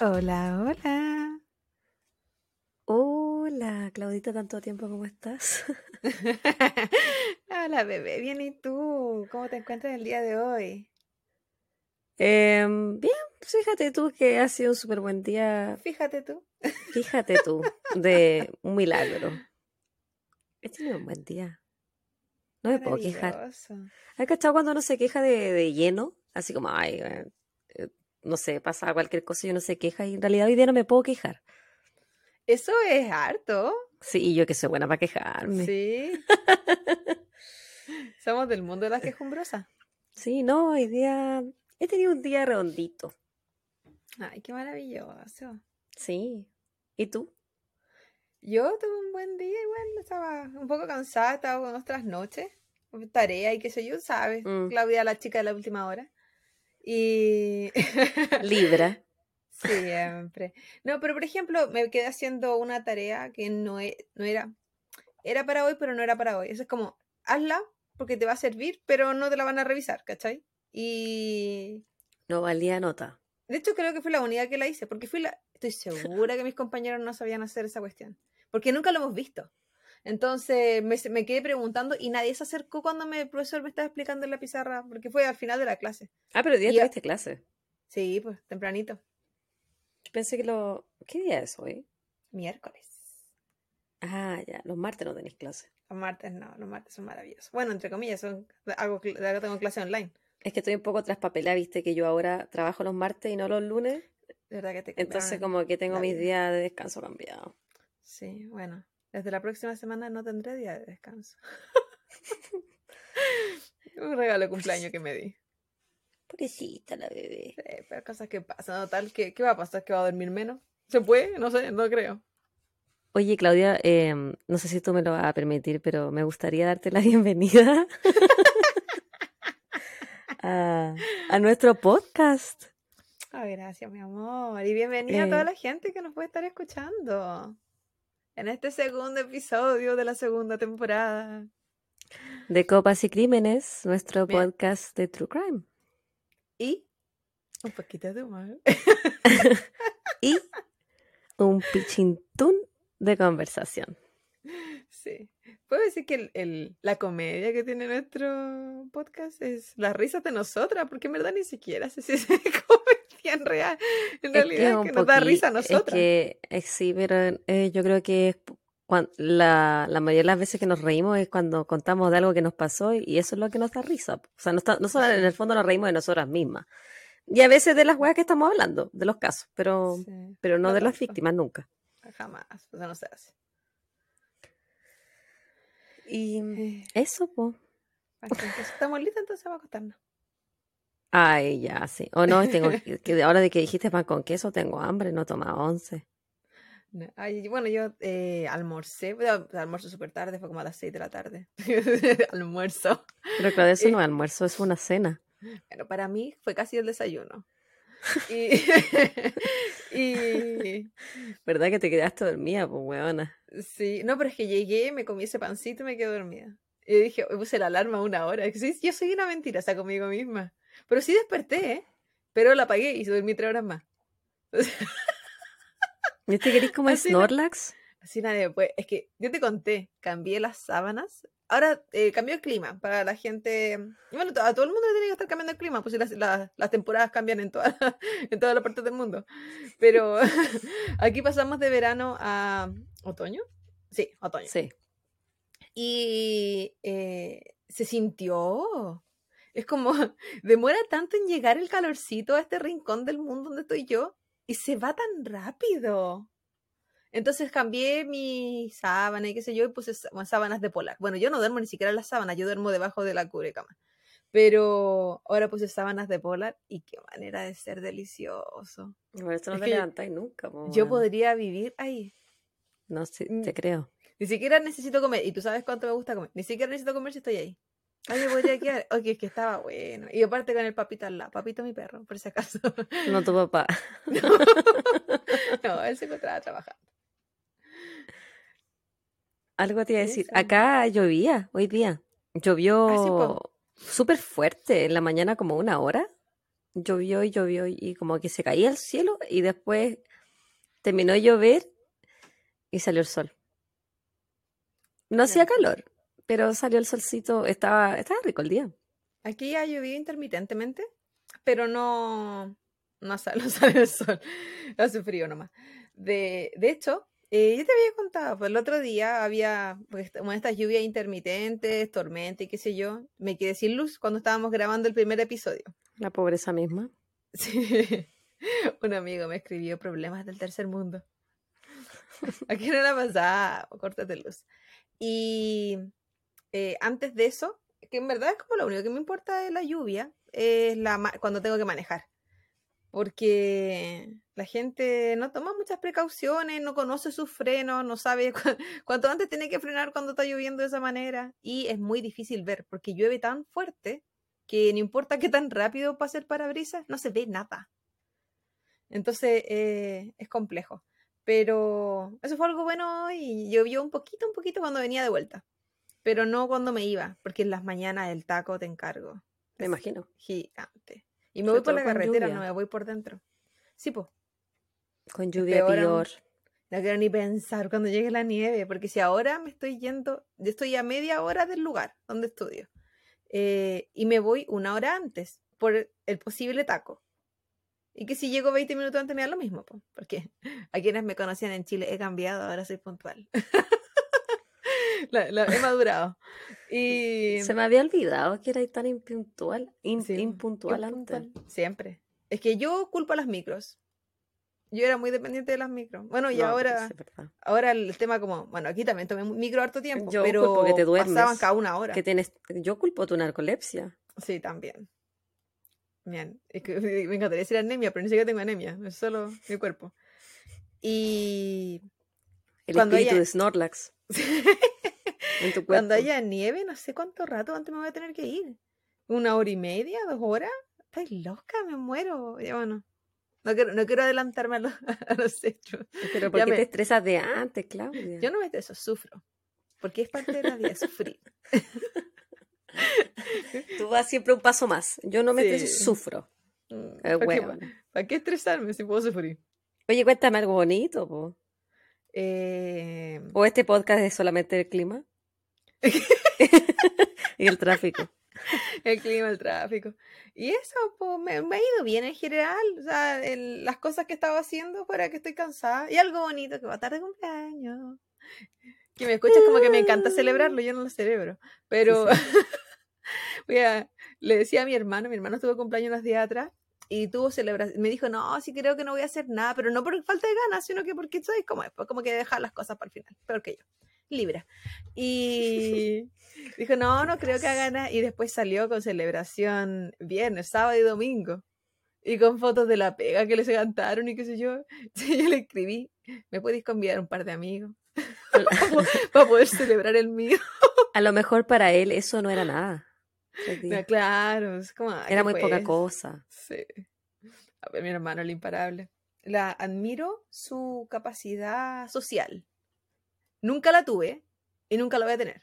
Hola, hola. Hola, Claudita, tanto tiempo, ¿cómo estás? Hola, bebé. Bien, ¿y tú? ¿Cómo te encuentras el día de hoy? Em, bien, fíjate tú que ha sido un súper buen día. Fíjate tú. Fíjate tú, de un milagro. He tenido un buen día. No me puedo quejar. ¿Has cachado cuando uno se queja de, de lleno? Así como, ay, eh, eh, no sé, pasa cualquier cosa y uno se queja y en realidad hoy día no me puedo quejar. Eso es harto. Sí, y yo que soy buena para quejarme. Sí. Somos del mundo de las quejumbrosas. Sí, no, hoy día he tenido un día redondito. Ay, qué maravilloso. Sí. ¿Y tú? Yo tuve un buen día, igual estaba un poco cansada, estaba con otras noches, tarea y qué sé yo, ¿sabes? Mm. Claudia, la chica de la última hora. Y Libra. siempre. No, pero por ejemplo, me quedé haciendo una tarea que no, e- no era, era para hoy, pero no era para hoy. Eso es como, hazla porque te va a servir, pero no te la van a revisar, ¿cachai? Y No valía nota. de hecho creo que fue la única que la hice, porque fui la, estoy segura que mis compañeros no sabían hacer esa cuestión, porque nunca lo hemos visto. Entonces me, me quedé preguntando y nadie se acercó cuando me- el profesor me estaba explicando en la pizarra, porque fue al final de la clase. Ah, pero hoy día tuviste clase. Sí, pues tempranito, pensé que lo... ¿Qué día es hoy? miércoles. Ah, ya, los martes no tenéis clase. Los martes no, los martes son maravillosos. Bueno, entre comillas, son, hago, tengo clase online. Es que estoy un poco traspapelada, viste que yo ahora trabajo los martes y no los lunes. De verdad que te Entonces como que tengo mis días de descanso cambiados. Sí, bueno. Desde la próxima semana no tendré día de descanso. Un regalo de cumpleaños que me di. Pobrecita la bebé. Sí, pero cosas que pasan, ¿no? Tal, ¿qué, ¿qué va a pasar? ¿Que va a dormir menos? ¿Se puede? No sé, no creo. Oye, Claudia, em, no sé si tú me lo vas a permitir, pero me gustaría darte la bienvenida a, a nuestro podcast. Ay, gracias, mi amor. Y bienvenida a toda Eh. la gente que nos puede estar escuchando. En este segundo episodio de la segunda temporada. De Copas y Crímenes, nuestro Bien. podcast de True Crime. Y un poquito de humor. Y un pichintún de conversación. Sí. Puedo decir que el, el- la comedia que tiene nuestro podcast es las risas de nosotras, porque en verdad ni siquiera sé si es comedia en real. En Es realidad es que nos da risa a Es nosotras. que eh, sí, pero eh, yo creo que es la, la mayoría de las veces que nos reímos es cuando contamos de algo que nos pasó y, y eso es lo que nos da risa. O sea, no está- nosotros en el fondo nos reímos de nosotras mismas. Y a veces de las weas que estamos hablando, de los casos, pero, Sí, pero no de las víctimas nunca. Jamás, o sea, no se hace. Y Eh, eso, pues. estamos listas, entonces vamos a acostarnos. Ay, ya, sí. O no, tengo que, ahora de que dijiste pan con queso, tengo hambre, no he tomado once. No, ay, bueno, yo eh, almorcé, almuerzo súper tarde, fue como a las 6 de la tarde. Almuerzo. Pero claro, eso Eh. no es almuerzo, es una cena. Bueno, para mí fue casi el desayuno. Y, y ¿Verdad que te quedaste dormida, pues, weona? sí, no, pero es que llegué, me comí ese pancito y me quedé dormida. Y dije, "Hoy puse la alarma una hora. Sí, yo soy una mentirosa conmigo misma. Pero sí desperté, ¿eh? Pero la apagué y dormí tres horas más. ¿Viste que eres como Snorlax? Así nadie puede. Es que yo te conté, cambié las sábanas. Ahora eh, cambió el clima para la gente. Bueno, a todo el mundo le tiene que estar cambiando el clima, pues si las, las- las temporadas cambian en, toda, en todas las partes del mundo. Pero aquí pasamos de verano a otoño. Sí, otoño. Sí. Y eh, se sintió. Es como, demora tanto en llegar el calorcito a este rincón del mundo donde estoy yo y se va tan rápido. Entonces cambié mi sábana y qué sé yo y puse sá- sábanas de polar. Bueno, yo no duermo ni siquiera en las sábanas, yo duermo debajo de la cubrecama. Pero ahora puse sábanas de polar y qué manera de ser delicioso. Por eso no Es te levantáis nunca, po, Yo podría vivir ahí. No, sí, Mm. te creo. Ni siquiera necesito comer. Y tú sabes cuánto me gusta comer. Ni siquiera necesito comer si estoy ahí. Ay, me podría quedar. Oye, es que estaba bueno. Y aparte con el papito al lado. Papito mi perro, por si acaso. No tu papá. no, él se encontraba trabajando. Algo te iba a decir. Eso. Acá llovía hoy día. Llovió. Ah, súper fuerte. En la mañana como una hora. Llovió y llovió y como que se caía el cielo y después terminó de llover y salió el sol. No hacía calor, pero salió el solcito. Estaba, estaba rico el día. Aquí ha llovido intermitentemente, pero no, no sale, no sale el sol. Hace frío nomás. De, de hecho, eh, yo te había contado, pues el otro día había pues, una estas lluvias intermitentes, tormenta y qué sé yo. Me quedé sin luz cuando estábamos grabando el primer episodio. La pobreza misma. Sí. Un amigo me escribió problemas del tercer mundo. Aquí no la pasaba, córtate luz. Y eh, antes de eso, que en verdad es como lo único que me importa de la lluvia, es la cuando tengo que manejar. Porque la gente no toma muchas precauciones, no conoce sus frenos, no sabe cuánto antes tiene que frenar cuando está lloviendo de esa manera. Y es muy difícil ver, porque llueve tan fuerte que no importa qué tan rápido pase el parabrisas, no se ve nada. Entonces eh, es complejo. Pero eso fue algo bueno y llovió un poquito, un poquito cuando venía de vuelta. Pero no cuando me iba, porque en las mañanas el taco te encargo. Me imagino. Gigante. Y me voy por la carretera, no me voy por dentro. Sí, pues. Con lluvia peor. No quiero ni pensar cuando llegue la nieve, porque si ahora me estoy yendo, yo estoy a media hora del lugar donde estudio, eh, y me voy una hora antes por el posible taco. Y que si llego 20 minutos antes me da lo mismo, porque a quienes me conocían en Chile he cambiado, ahora soy puntual. la, he madurado. Y... Se me había olvidado que era tan impuntual, impuntual antes. Siempre. Es que yo culpo a las micros. Yo era muy dependiente de las micros. Bueno, y ahora, ahora el tema como, bueno, aquí también tomé micro harto tiempo, yo pero culpo que te duermes, pasaban cada una hora. Que tienes, yo culpo tu narcolepsia. Sí, también. Bien, es que me encantaría decir anemia, pero ni siquiera tengo anemia, es solo mi cuerpo. Y el cuando espíritu de Snorlax. Cuando haya nieve, no sé cuánto rato antes me voy a tener que ir. ¿Una hora y media? ¿Dos horas? Estoy loca, me muero. Ya bueno. No quiero, no quiero adelantarme a los, hechos. Pero ¿por qué te estresas de antes, Claudia? Yo no me estreso, sufro. Porque es parte de la vida, sufrir. Tú vas siempre un paso más. Yo no me estreso, sufro. Mm, ¿Para, qué, ¿Para, qué, estresarme si puedo sufrir? Oye, cuéntame algo bonito, po. Eh... ¿O este podcast es solamente el clima? Y el tráfico. El clima, el tráfico. Y eso, pues, me, ha ido bien en general. O sea, las cosas que estaba haciendo para que estoy cansada. Y algo bonito, que va tarde cumpleaños. Que me escuchas como que me encanta celebrarlo, yo no lo celebro. Pero le decía a mi hermano, mi hermano tuvo cumpleaños unos días atrás y tuvo celebración. Me dijo, no, sí creo que no voy a hacer nada, pero no por falta de ganas, sino que porque soy como es, pues, como que dejar las cosas para el final, peor que yo. Libra. Y dijo, no, no creo que haga nada. Y después salió con celebración viernes, sábado y domingo. Y con fotos de la pega que les cantaron y qué sé yo. yo le escribí, ¿me podéis convidar un par de amigos? para poder celebrar el mío. A lo mejor para él eso no era nada. claro, es como, era muy poca cosa. Sí. A ver, mi hermano, el imparable. La admiro su capacidad social. Nunca la tuve y nunca la voy a tener.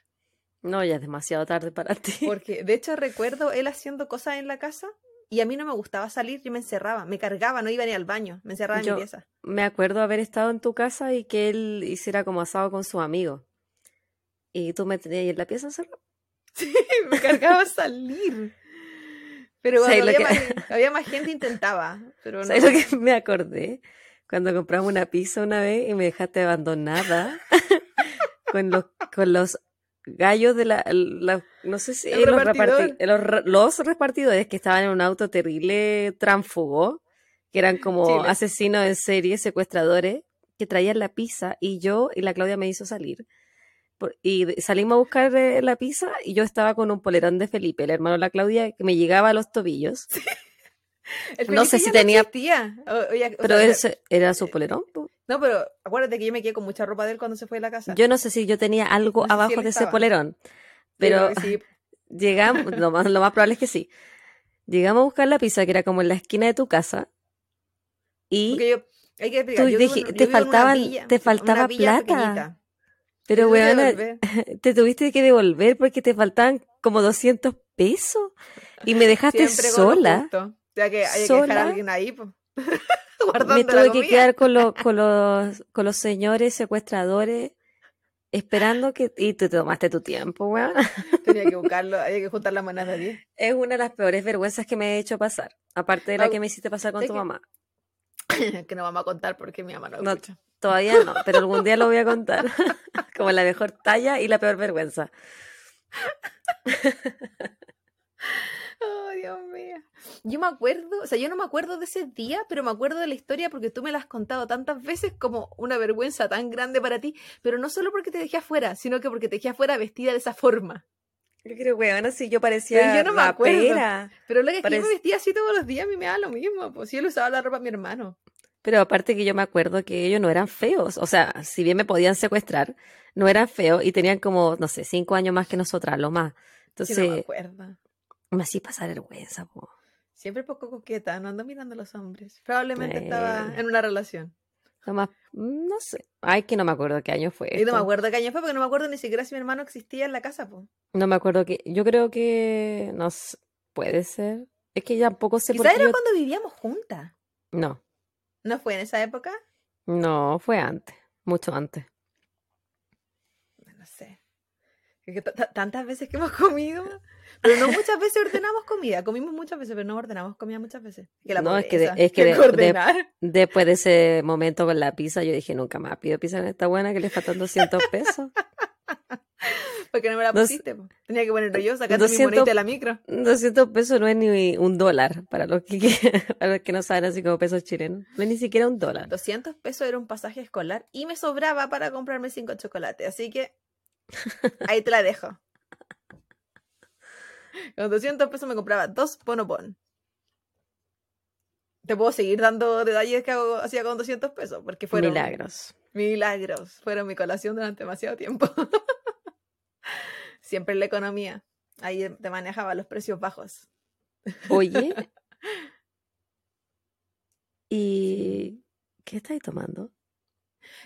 No, ya es demasiado tarde para ti. Porque de hecho recuerdo él haciendo cosas en la casa y a mí no me gustaba salir, yo me encerraba, me cargaba, no iba ni al baño, me encerraba en mi pieza. Me acuerdo haber estado en tu casa y que él hiciera como asado con su amigo. Y tú me tenías ahí en la pieza encerrada. Sí, me cargaba salir. Pero había, más, gente intentaba. Pero no. ¿Sabes lo que me acordé? Cuando compramos una pizza una vez y me dejaste abandonada con los, con los gallos de la, no sé si los, los, repartidores que estaban en un auto terrible tránfugo, que eran como asesinos en serie, secuestradores, que traían la pizza y yo y la Claudia me hizo salir. y salimos a buscar eh, la pizza y yo estaba con un polerón de Felipe, el hermano de la Claudia, que me llegaba a los tobillos. No sé si tenía. pero era su polerón. No, pero acuérdate que yo me quedé con mucha ropa de él cuando se fue de la casa. Yo no sé si yo tenía algo abajo de ese polerón. Pero llegamos, lo más, lo más probable es que sí. Llegamos a buscar la pizza que era como en la esquina de tu casa. Y tú te, faltaba, te faltaba plata. Pero, weón, te tuviste que devolver porque te faltaban como 200 pesos y me dejaste sola. O sea que hay que dejar a alguien ahí, po. Me tuve que quedar con, los con, los, con los señores secuestradores esperando que... Y tú te tomaste tu tiempo, weón. Tenía que buscarlo, había que juntar las monedas de 10. Es una de las peores vergüenzas que me he hecho pasar. Aparte de la que me hiciste pasar con tu que- mamá. que no vamos a contar porque mi mamá no, No, escucha. Todavía no, pero algún día lo voy a contar. Como la mejor talla y la peor vergüenza. Oh, Dios mío. Yo me acuerdo, o sea, yo no me acuerdo de ese día, pero me acuerdo de la historia porque tú me la has contado tantas veces como una vergüenza tan grande para ti, pero no solo porque te dejé afuera, sino que porque te dejé afuera vestida de esa forma. Yo creo, weón, si yo parecía Pero yo no me acuerdo. Pero lo que es que yo me vestía así todos los días, a mí me da lo mismo, pues si él usaba la ropa de mi hermano. Pero aparte que yo me acuerdo que ellos no eran feos. O sea, si bien me podían secuestrar, no eran feos y tenían como, no sé, cinco años más que nosotras, lo más. Entonces, no me acuerdo. Me hacía pasar vergüenza, po. Siempre poco coqueta, no ando mirando a los hombres. Probablemente estaba en una relación. Lo más, mm, no sé. Ay, que no me acuerdo qué año fue. Y no me acuerdo qué año fue porque no me acuerdo ni siquiera si mi hermano existía en la casa, pues. No me acuerdo que. Yo creo que. No sé, puede ser. Es que ya sé por Quizá era yo- cuando vivíamos juntas. No, ¿No fue en esa época? no, fue antes. Mucho antes. No sé. Es que tantas veces que hemos comido, pero no muchas veces ordenamos comida. Comimos muchas veces, pero no ordenamos comida muchas veces. Que la No, es que de- pobreza, es que de- de- ordenar. Después de ese momento con la pizza, yo dije, nunca más pido pizza en esta buena que le faltan 200 pesos. Porque no me la Dos- pusiste. po. Tenía que ponerlo yo, sacando mi 200 monedita de la micro. 200 pesos no es ni un dólar para los que, para los que no saben así como pesos chilenos. No es ni siquiera un dólar. 200 pesos era un pasaje escolar y me sobraba para comprarme cinco chocolates. Así que ahí te la dejo. Con 200 pesos me compraba dos bonobon. Te puedo seguir dando detalles que hago, hacía con 200 pesos, porque fueron Milagros. milagros. Fueron mi colación durante demasiado tiempo. Siempre en la economía. Ahí te manejaba los precios bajos. Oye. ¿Y qué estáis tomando?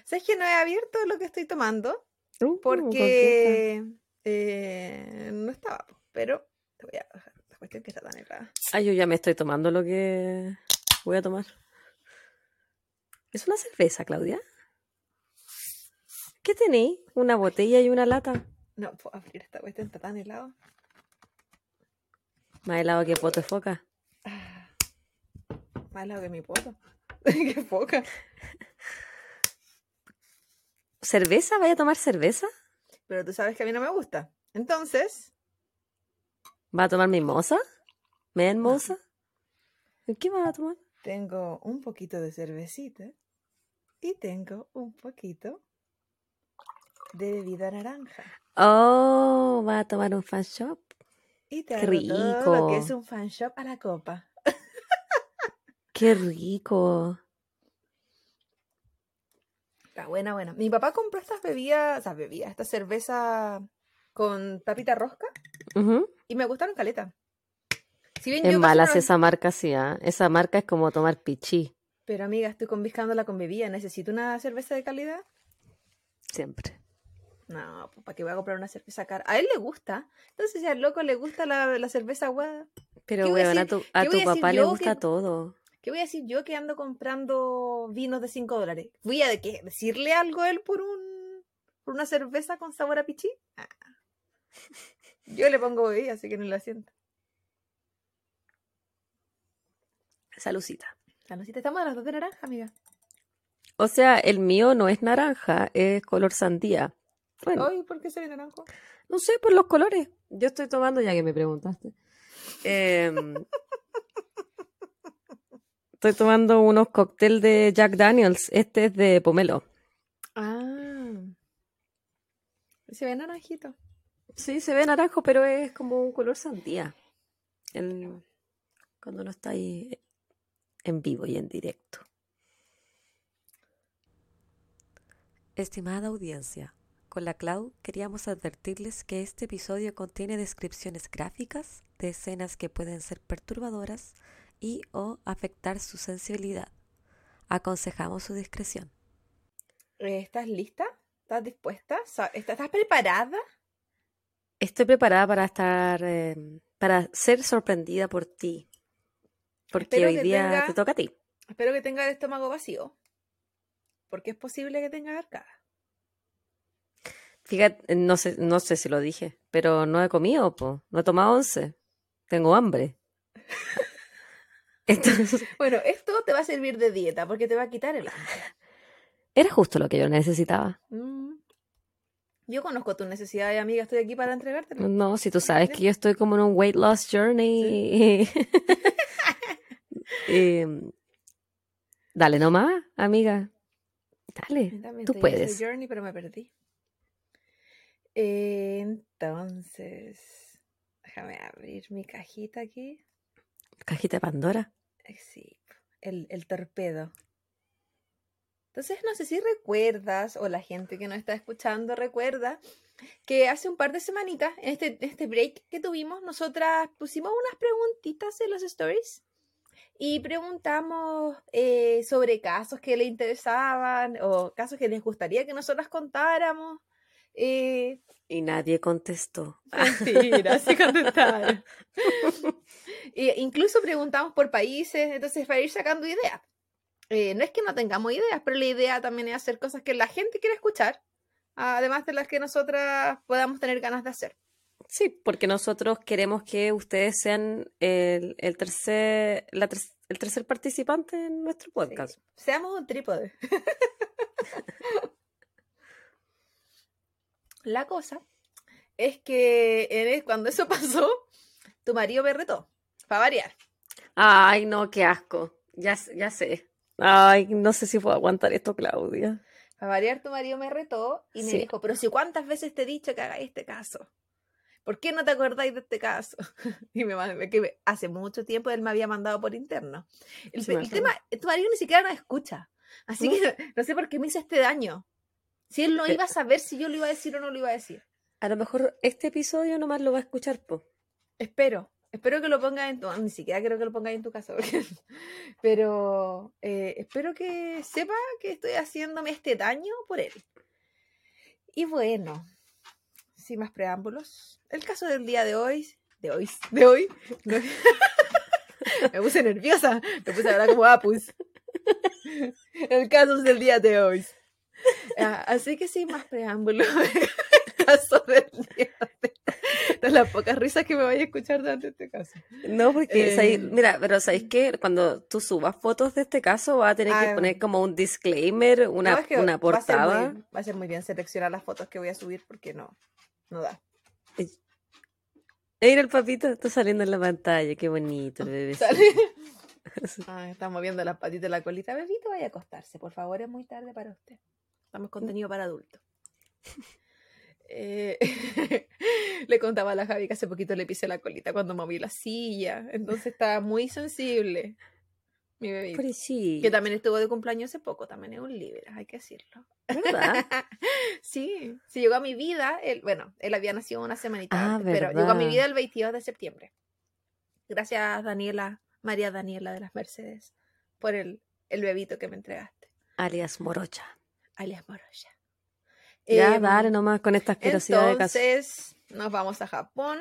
¿Sabes que no he abierto lo que estoy tomando? Uh, Porque eh, no estaba, pero te voy a bajar esta cuestión que está tan helada. Ay, yo ya me estoy tomando lo que voy a tomar. ¿Es una cerveza, Claudia? ¿Qué tenéis? ¿Una botella y una lata? No puedo abrir esta cuestión, está tan helado. Más helado que poto de foca. Ah, más helado que mi poto. Qué poca. ¿Cerveza? ¿Vaya a tomar cerveza? Pero tú sabes que a mí no me gusta. Entonces, ¿Va a tomar mimosa? ¿Menmosa? ¿Qué va a tomar? tengo un poquito de cervecita y tengo un poquito de bebida naranja. Oh, va a tomar un fan shop. Y te Qué todo lo que rico. es un fan shop a la copa. Qué rico. Está buena, buena. Mi papá compró estas bebidas, sea, bebidas, esta cerveza con tapita rosca y me gustaron caleta. Si bien Es yo casi mala no si las- esa marca, sí, ¿ah? Esa marca es como tomar pichí, Pero amiga, estoy conviscándola con bebida. ¿Necesito una cerveza de calidad? siempre. No, pues ¿para qué voy a comprar una cerveza cara? A él le gusta. Entonces, si al loco le gusta la, la cerveza aguada, Pero, ¿Qué voy a weón, a tu, a tu papá le gusta que- todo. ¿qué voy a decir yo que ando comprando vinos de 5 dólares? ¿Voy a ¿qué? decirle algo a él por un por una cerveza con sabor a pichí? Ah. Yo le pongo bebida, así que no la siento. Salucita. Salucita, estamos a las dos de naranja, amiga. O sea, el mío no es naranja, es color sandía. Bueno, Ay, ¿por qué soy naranjo? no sé, por los colores. Yo estoy tomando, ya que me preguntaste. Em, estoy tomando unos cócteles de Jack Daniels. Este es de pomelo. Ah. Se ve naranjito. Sí, se ve naranjo, pero es como un color sandía. El- cuando no está ahí en vivo y en directo. Estimada audiencia, con la Clau queríamos advertirles que este episodio contiene descripciones gráficas de escenas que pueden ser perturbadoras y o afectar su sensibilidad. Aconsejamos su discreción. Eh, ¿Estás lista? ¿Estás dispuesta? Sa- ¿Estás estás preparada? Estoy preparada para estar, eh, para ser sorprendida por ti. Porque Espero hoy día tenga- te toca a ti. Espero que tenga el estómago vacío. Porque es posible que tenga arcada. Fíjate, no sé, no sé si lo dije, pero no he comido, po. No he tomado once. Tengo hambre. Entonces, Bueno, esto te va a servir de dieta porque te va a quitar el hambre. era justo lo que yo necesitaba. Mm. Yo conozco tus necesidades, amiga. Estoy aquí para entregártelo. No, si tú sabes que yo estoy como en un weight loss journey. Em, dale nomás, amiga. Dale, tú puedes. journey, pero me perdí. Eh, entonces, déjame abrir mi cajita aquí. Cajita de Pandora. Eh, Sí, el, el torpedo. Entonces, no sé si recuerdas, o la gente que nos está escuchando recuerda, que hace un par de semanitas, en este, este break que tuvimos, nosotras pusimos unas preguntitas en los stories y preguntamos eh, sobre casos que le interesaban o casos que les gustaría que nosotras contáramos. Eh, Y nadie contestó. Mentira, sí contestaron. E incluso preguntamos por países, entonces para ir sacando ideas. Eh, no es que no tengamos ideas, pero la idea también es hacer cosas que la gente quiere escuchar, además de las que nosotras podamos tener ganas de hacer. Sí, porque nosotros queremos que ustedes sean el, el tercer, la ter- el tercer participante en nuestro podcast. Sí. Seamos un trípode. la cosa es que en cuando eso pasó, tu marido me retó, para variar. Ay, no, qué asco. Ya, ya sé. Ay, no sé si puedo aguantar esto, Claudia. Para variar, tu marido me retó y me Sí. dijo, pero si cuántas veces te he dicho que hagáis este caso. ¿Por qué no te acordáis de este caso? Y me mandó- que me- hace mucho tiempo él me había mandado por interno. El, Sí, me el acuerdo. tema, tu marido ni siquiera nos escucha. Así que no sé por qué me hizo este daño. Si él no Pero- iba a saber si yo lo iba a decir o no lo iba a decir. A lo mejor este episodio nomás lo va a escuchar, po. Espero. Espero que lo pongas en tu... Ni siquiera creo que lo pongas en tu casa. Pero eh, espero que sepa que estoy haciéndome este daño por él. Y bueno, sin más preámbulos, el caso del día de hoy... De hoy. De hoy. me puse nerviosa. Me puse ahora como Apus. El caso del día de hoy. Ah, así que sin más preámbulos, caso del día de de las pocas risas que me vaya a escuchar durante este caso. No, porque, Eh, ¿sabéis? mira, pero ¿sabéis qué? Cuando tú subas fotos de este caso, vas a tener que Ah, poner como un disclaimer, una, No, es que una va a muy- portada. Va a, ser muy bien seleccionar las fotos que voy a subir porque no, no da. Mira, el papito está saliendo en la pantalla, qué bonito el bebé. Ah, está moviendo las patitas de la colita. Bebito, vaya a acostarse, por favor, es muy tarde para usted. Estamos contenido para adultos. Eh, le contaba a la Javi que hace poquito le pisé la colita cuando moví la silla, entonces estaba muy sensible. Mi bebé. Que también estuvo de cumpleaños hace poco, también es un líder, hay que decirlo. ¿verdad? sí, sí llegó a mi vida, él, bueno, él había nacido una semanita Ah, antes, pero llegó a mi vida el 22 de septiembre. Gracias, Daniela, María Daniela de las Mercedes, por el, el bebito que me entregaste, Alias Morocha. alias Moroya. Ya, Em, dale nomás con esta asquerosidad de entonces, nos vamos a Japón.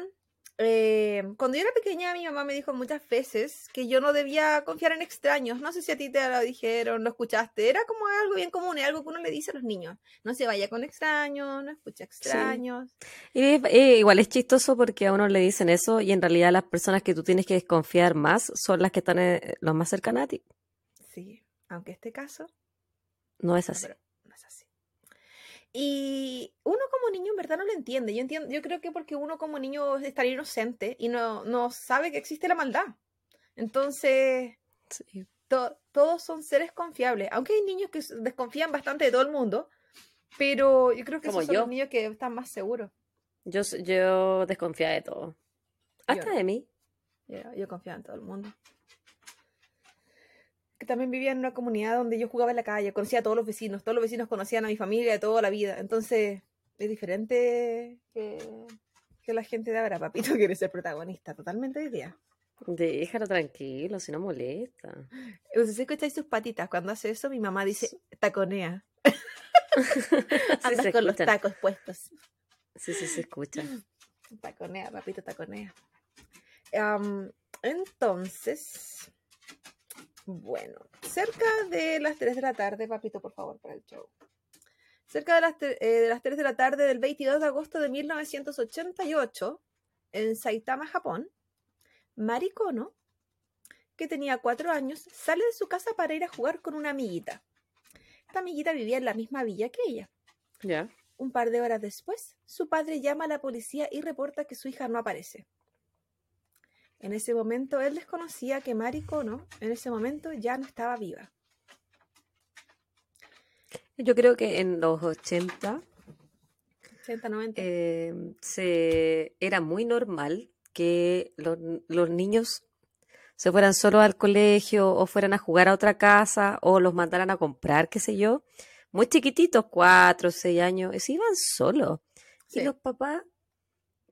Eh, cuando yo era pequeña, mi mamá me dijo muchas veces que yo no debía confiar en extraños. No sé si a ti te lo dijeron, lo escuchaste. Era como algo bien común, algo que uno le dice a los niños. No se vaya con extraños, no escucha extraños. Y es- eh, igual es chistoso porque a uno le dicen eso y en realidad las personas que tú tienes que desconfiar más son las que están eh, los más cercanas a ti. Sí, aunque este caso No es no, así. pero no es así. Y uno como niño en verdad no lo entiende. Yo entiendo, yo creo que porque uno como niño es tan inocente y no, no sabe que existe la maldad. Entonces, Sí. to- todos son seres confiables. Aunque hay niños que desconfían bastante de todo el mundo, pero yo creo que Como esos son yo. los niños que están más seguros. Yo, yo desconfiaba de todo. Hasta no. de mí. Yo, yo confiaba en todo el mundo. Que también vivía en una comunidad donde yo jugaba en la calle, conocía a todos los vecinos, todos los vecinos conocían a mi familia de toda la vida. Entonces, es diferente que, que la gente de ahora. Papito quiere ser protagonista, totalmente hoy día. Déjalo tranquilo, si no molesta. Si escucháis sus patitas, cuando hace eso, mi mamá dice, taconea. Sí, Andas se con los tacos puestos. Sí, sí, se escucha. Taconea, papito, taconea. Entonces, bueno, cerca de las 3 de la tarde, papito, por favor, para el show. Cerca de las, eh, de las 3 de la tarde del 22 de agosto de 1988, en Saitama, Japón, Mari Kono, que tenía 4 años, sale de su casa para ir a jugar con una amiguita. Esta amiguita vivía en la misma villa que ella. Ya. Un par de horas después, su padre llama a la policía y reporta que su hija no aparece. En ese momento, él desconocía que Mari Kono, en ese momento, ya no estaba viva. Yo creo que en los 80 80, 90. eh, se, era muy normal que los, los niños se fueran solos al colegio o fueran a jugar a otra casa o los mandaran a comprar, qué sé yo. Muy chiquititos, cuatro, seis años, se iban solos. Sí. Y los papás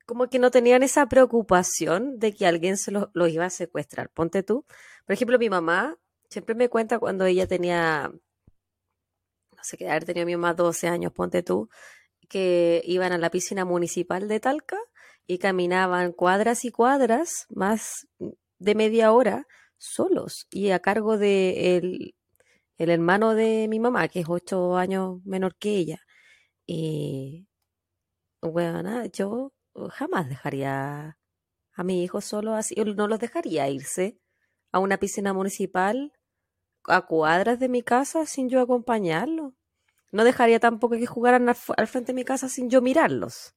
como que no tenían esa preocupación de que alguien se los, iba a secuestrar. Ponte tú. Por ejemplo, mi mamá siempre me cuenta cuando ella tenía, no sé qué, haber tenido mi mamá 12 años, ponte tú, que iban a la piscina municipal de Talca y caminaban cuadras y cuadras, más de media hora, solos y a cargo de el, el hermano de mi mamá, que es ocho años menor que ella. Y, bueno, yo jamás dejaría a mi hijo solo así, no los dejaría irse a una piscina municipal a cuadras de mi casa sin yo acompañarlo. No dejaría tampoco que jugaran al, al frente de mi casa sin yo mirarlos.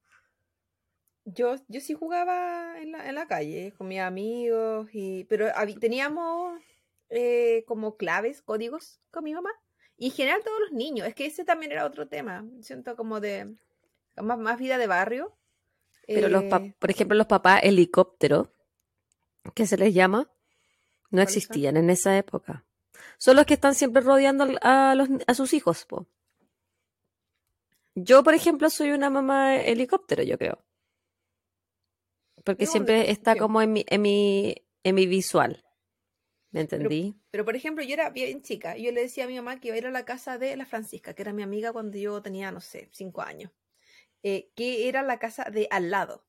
Yo, yo sí jugaba en la, en la calle con mis amigos, y, pero teníamos eh, como claves, códigos con mi mamá. Y en general todos los niños, es que ese también era otro tema, siento como de más, más vida de barrio. Pero los, pa- Eh, por ejemplo, los papás helicóptero, que se les llama, no existían en esa época. Son los que están siempre rodeando a, los, a sus hijos, po. Yo, por ejemplo, soy una mamá helicóptero, yo creo. Porque siempre está como en mi, en mi, en mi visual. ¿Me Pero- entendí? Pero, por ejemplo, yo era bien chica. y Yo le decía a mi mamá que iba a ir a la casa de la Francisca, que era mi amiga cuando yo tenía, no sé, cinco años. Eh, que era la casa de al lado.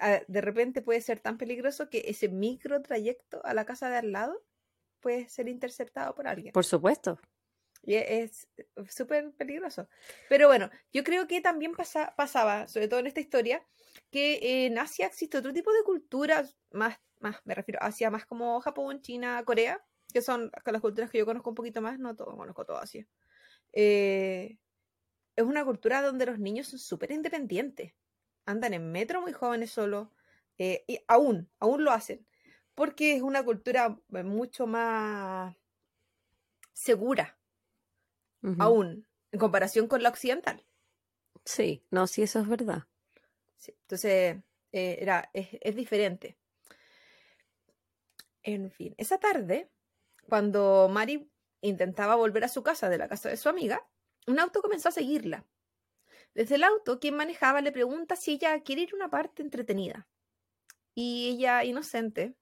Ah, De repente puede ser tan peligroso que ese micro trayecto a la casa de al lado puede ser interceptado por alguien. Por supuesto. Y e- es es súper peligroso. Pero bueno, yo creo que también pasa- pasaba, sobre todo en esta historia, que en Asia existe otro tipo de culturas, más, más, me refiero a Asia, más como Japón, China, Corea, que son las culturas que yo conozco un poquito más, no todo, conozco todo Asia. Eh, es una cultura donde los niños son súper independientes. Andan en metro muy jóvenes solo, eh, y aún, aún lo hacen, porque es una cultura eh, mucho más segura aún en comparación con la occidental. Sí, no, sí, eso es verdad. Sí, Entonces, eh, era, es, es diferente. En fin, esa tarde, cuando Mari intentaba volver a su casa de la casa de su amiga, un auto comenzó a seguirla. Desde el auto, quien manejaba le pregunta si ella quiere ir a una parte entretenida. Y ella, inocente,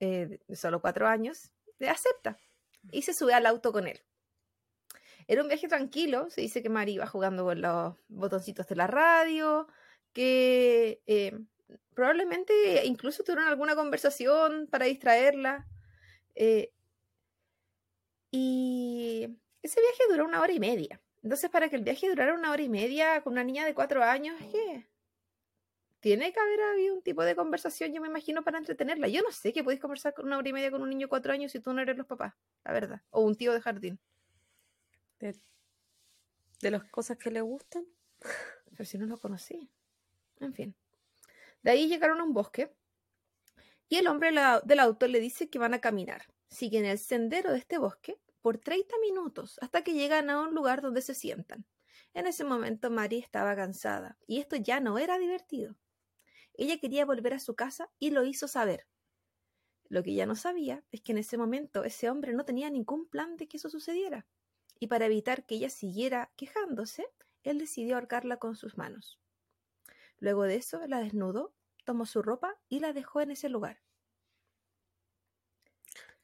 eh, de solo cuatro años, le acepta y se sube al auto con él. Era un viaje tranquilo, se dice que Mari iba jugando con los botoncitos de la radio, que eh, probablemente incluso tuvieron alguna conversación para distraerla. eh, y ese viaje duró una hora y media. Entonces, para que el viaje durara una hora y media con una niña de cuatro años, ¿qué? Tiene que haber habido un tipo de conversación, yo me imagino, para entretenerla. Yo no sé que podéis conversar con una hora y media con un niño de cuatro años si tú no eres los papás, la verdad. O un tío de jardín. De, de las cosas que le gustan. Pero si no lo conocí. En fin. De ahí llegaron a un bosque y el hombre la- del auto le dice que van a caminar. Siguen el sendero de este bosque por 30 minutos hasta que llegan a un lugar donde se sientan. En ese momento Mari estaba cansada y esto ya no era divertido. Ella quería volver a su casa y lo hizo saber. Lo que ella no sabía es que en ese momento ese hombre no tenía ningún plan de que eso sucediera. Y para evitar que ella siguiera quejándose, él decidió ahorcarla con sus manos. Luego de eso, la desnudó, tomó su ropa y la dejó en ese lugar.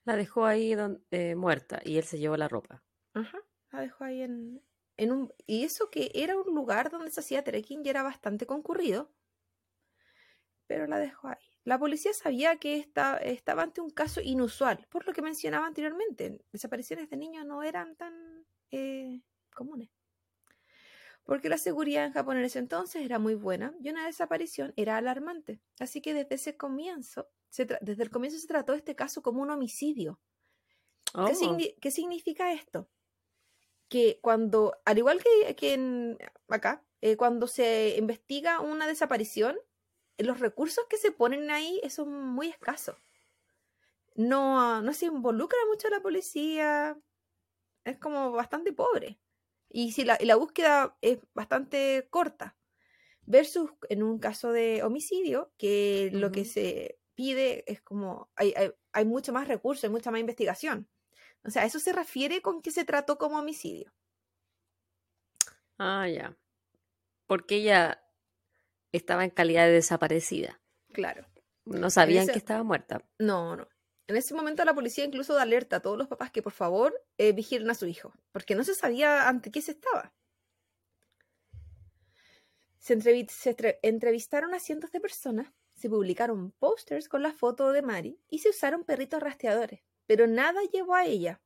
La dejó ahí don- eh, muerta y él se llevó la ropa. Ajá, la dejó ahí en, en un... Y eso que era un lugar donde se hacía trekking y era bastante concurrido, pero la dejó ahí. la policía sabía que esta- estaba ante un caso inusual, por lo que mencionaba anteriormente. Desapariciones de niños no eran tan eh, comunes. Porque la seguridad en Japón en ese entonces era muy buena y una desaparición era alarmante. Así que desde ese comienzo, se desde el comienzo se trató este caso como un homicidio. Oh, ¿Qué, signi- qué significa esto? Que cuando, al igual que, que en, acá, eh, cuando se investiga una desaparición, los recursos que se ponen ahí son muy escasos. No, no se involucra mucho la policía, es como bastante pobre. Y, si la, y la búsqueda es bastante corta. Versus en un caso de homicidio, que lo que se pide es como, hay, hay, hay mucho más recursos, hay mucha más investigación. O sea, eso se refiere con que se trató como homicidio. Ah, ya. Porque ella estaba en calidad de desaparecida. Claro. No sabían ese- que estaba muerta. No, no. En ese momento la policía incluso da alerta a todos los papás que por favor eh, vigilen a su hijo, porque no se sabía ante qué se estaba. Se, entrevi- se tre- entrevistaron a cientos de personas, se publicaron pósters con la foto de Mari y se usaron perritos rastreadores, pero nada llevó a ella.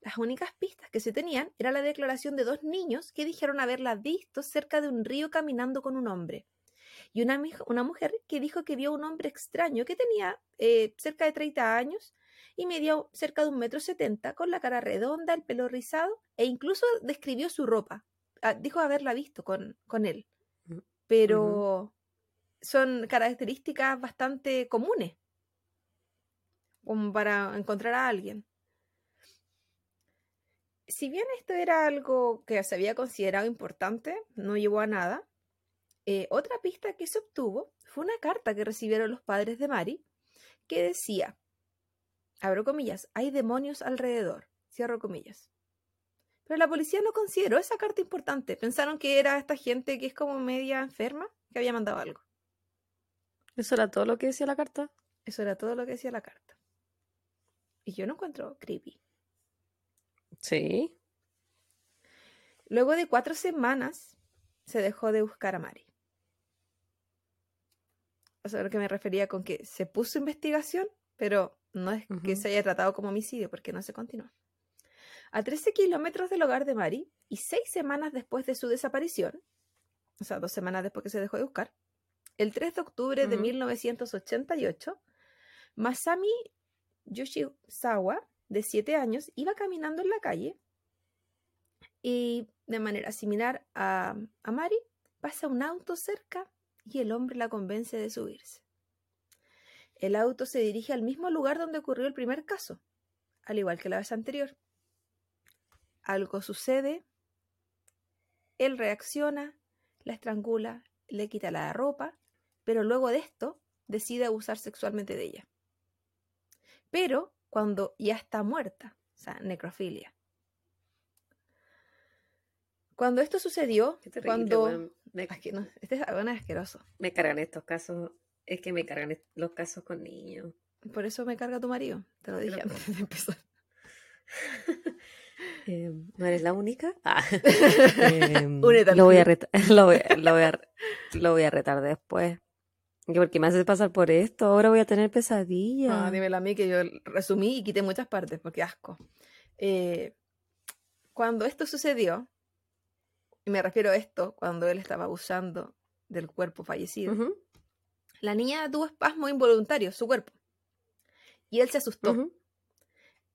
Las únicas pistas que se tenían era la declaración de dos niños que dijeron haberla visto cerca de un río caminando con un hombre y una, mujer que dijo que vio un hombre extraño que tenía eh, cerca de 30 años y medía cerca de un metro setenta, con la cara redonda, el pelo rizado, e incluso describió su ropa. Ah, dijo haberla visto con, con él. Mm, Pero son características bastante comunes como para encontrar a alguien. Si bien esto era algo que se había considerado importante, no llevó a nada, eh, otra pista que se obtuvo fue una carta que recibieron los padres de Mari que decía, abro comillas, hay demonios alrededor, cierro comillas. Pero la policía no consideró esa carta importante, pensaron que era esta gente que es como media enferma que había mandado algo. ¿Eso era todo lo que decía la carta? Eso era todo lo que decía la carta. Y yo no encuentro creepy. Sí. Luego de cuatro semanas se dejó de buscar a Mari. O sea, lo que me refería con que se puso investigación, pero no es que se haya tratado como homicidio, porque no se continuó. A 13 kilómetros del hogar de Mari y seis semanas después de su desaparición, o sea, dos semanas después que se dejó de buscar, el 3 de octubre de Ujú. 1988, Masami Yoshizawa, de 7 años, iba caminando en la calle y de manera similar a, a Mari, pasa un auto cerca y el hombre la convence de subirse. El auto se dirige al mismo lugar donde ocurrió el primer caso, al igual que la vez anterior. Algo sucede, él reacciona, la estrangula, le quita la ropa, pero luego de esto decide abusar sexualmente de ella. Pero cuando ya está muerta, o sea, necrofilia. Cuando esto sucedió, Qué terrible, cuando... Me, no, este es bueno, es asqueroso. me cargan estos casos. Es que me cargan los casos con niños. Por eso me carga tu marido. Te lo dije Pero- antes de empezar. Eh, ¿No eres la única? Ah. Em, lo, voy a club. retar, lo, voy, lo voy a, lo voy a retar después. Que Porque me haces pasar por esto. Ahora voy a tener pesadillas. Ah, dímelo a mí que yo resumí y quité muchas partes porque asco. Eh, cuando esto sucedió, y me refiero a esto, cuando él estaba abusando del cuerpo fallecido, la niña tuvo espasmo involuntario, su cuerpo. Y él se asustó.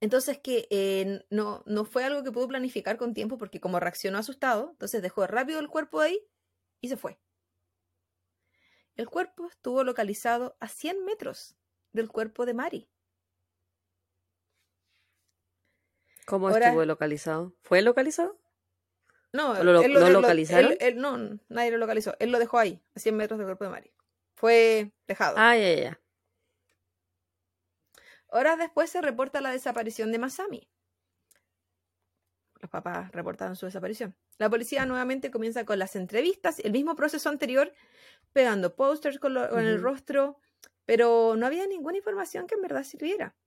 Entonces que eh, no, no fue algo que pudo planificar con tiempo porque como reaccionó asustado, entonces dejó rápido el cuerpo ahí y se fue. El cuerpo estuvo localizado a 100 metros del cuerpo de Mari. ¿Cómo Ahora- estuvo localizado? ¿Fue localizado? No, ¿O lo- él lo él localizaron? él- él- no, nadie lo localizó. Él lo dejó ahí, a 100 metros del cuerpo de Mari. Fue dejado. Ah, ya, ya. Horas después se reporta la desaparición de Masami. Los papás reportaron su desaparición. La policía nuevamente comienza con las entrevistas, el mismo proceso anterior, pegando pósters con, lo- con el rostro, pero no había ninguna información que en verdad sirviera.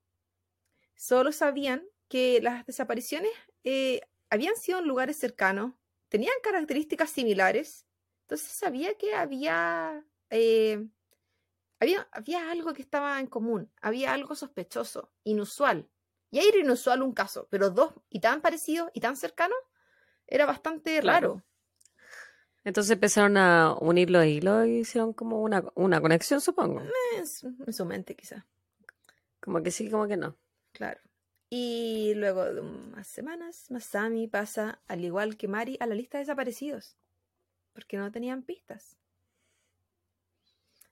Solo sabían que las desapariciones eh, habían sido en lugares cercanos, tenían características similares, entonces sabía que había, eh, había, había algo que estaba en común, había algo sospechoso, inusual. Y era inusual un caso, pero dos y tan parecidos y tan cercanos, era bastante Claro. raro. Entonces empezaron a unir los hilos y hicieron como una, una conexión, supongo. En su, en su mente, quizás. Como que sí, como que no. Claro. Y luego de unas semanas, Masami pasa, al igual que Mari, a la lista de desaparecidos, porque no tenían pistas.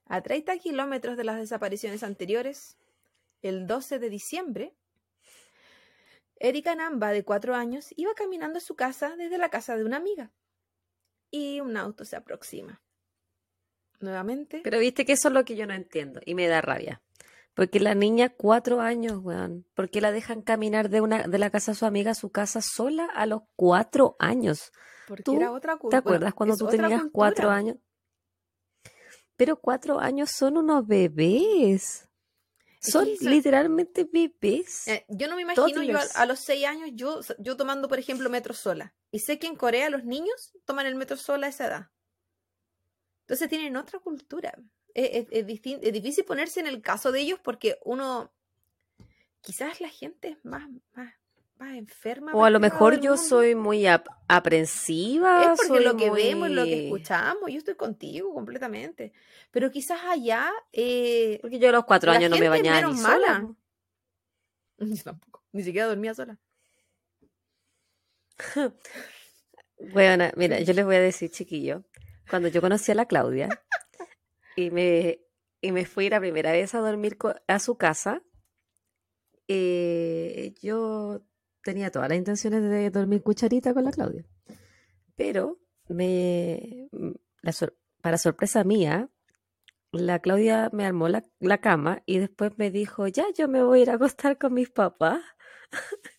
A 30 kilómetros de las desapariciones anteriores, el 12 de diciembre, Erika Namba, de cuatro años, iba caminando a su casa desde la casa de una amiga. Y un auto se aproxima. Nuevamente, Pero viste que eso es lo que yo no entiendo y me da rabia. Porque la niña, cuatro años, weón. ¿Por qué la dejan caminar de una, de la casa de su amiga a su casa sola a los cuatro años? porque ¿tú era otra ¿Te acuerdas cuando tú tenías cuatro años? Pero cuatro años son unos bebés. Es Son que literalmente bebés. Eh, yo no me imagino yo a, los seis años yo, yo tomando, por ejemplo, metro sola. Y sé que en Corea los niños toman el metro sola a esa edad. Entonces tienen otra cultura. Es, es- es difícil ponerse en el caso de ellos porque uno... Quizás la gente es más, más, más enferma. o a lo mejor yo soy muy ap- aprensiva. Es porque lo que vemos, lo que muy- escuchamos, yo estoy contigo completamente. Pero quizás allá... eh, Porque yo a los cuatro años no me bañaba ni sola. mala. po. Yo tampoco. Ni siquiera dormía sola. Bueno, mira, yo les voy a decir, chiquillo, cuando yo conocí a la Claudia y me, y me fui la primera vez a dormir a su casa, eh, yo tenía todas las intenciones de dormir cucharita con la Claudia. Pero me, m- la sor- para sorpresa mía, la Claudia me armó la, la cama y después me dijo, ya, yo me voy a ir a acostar con mis papás.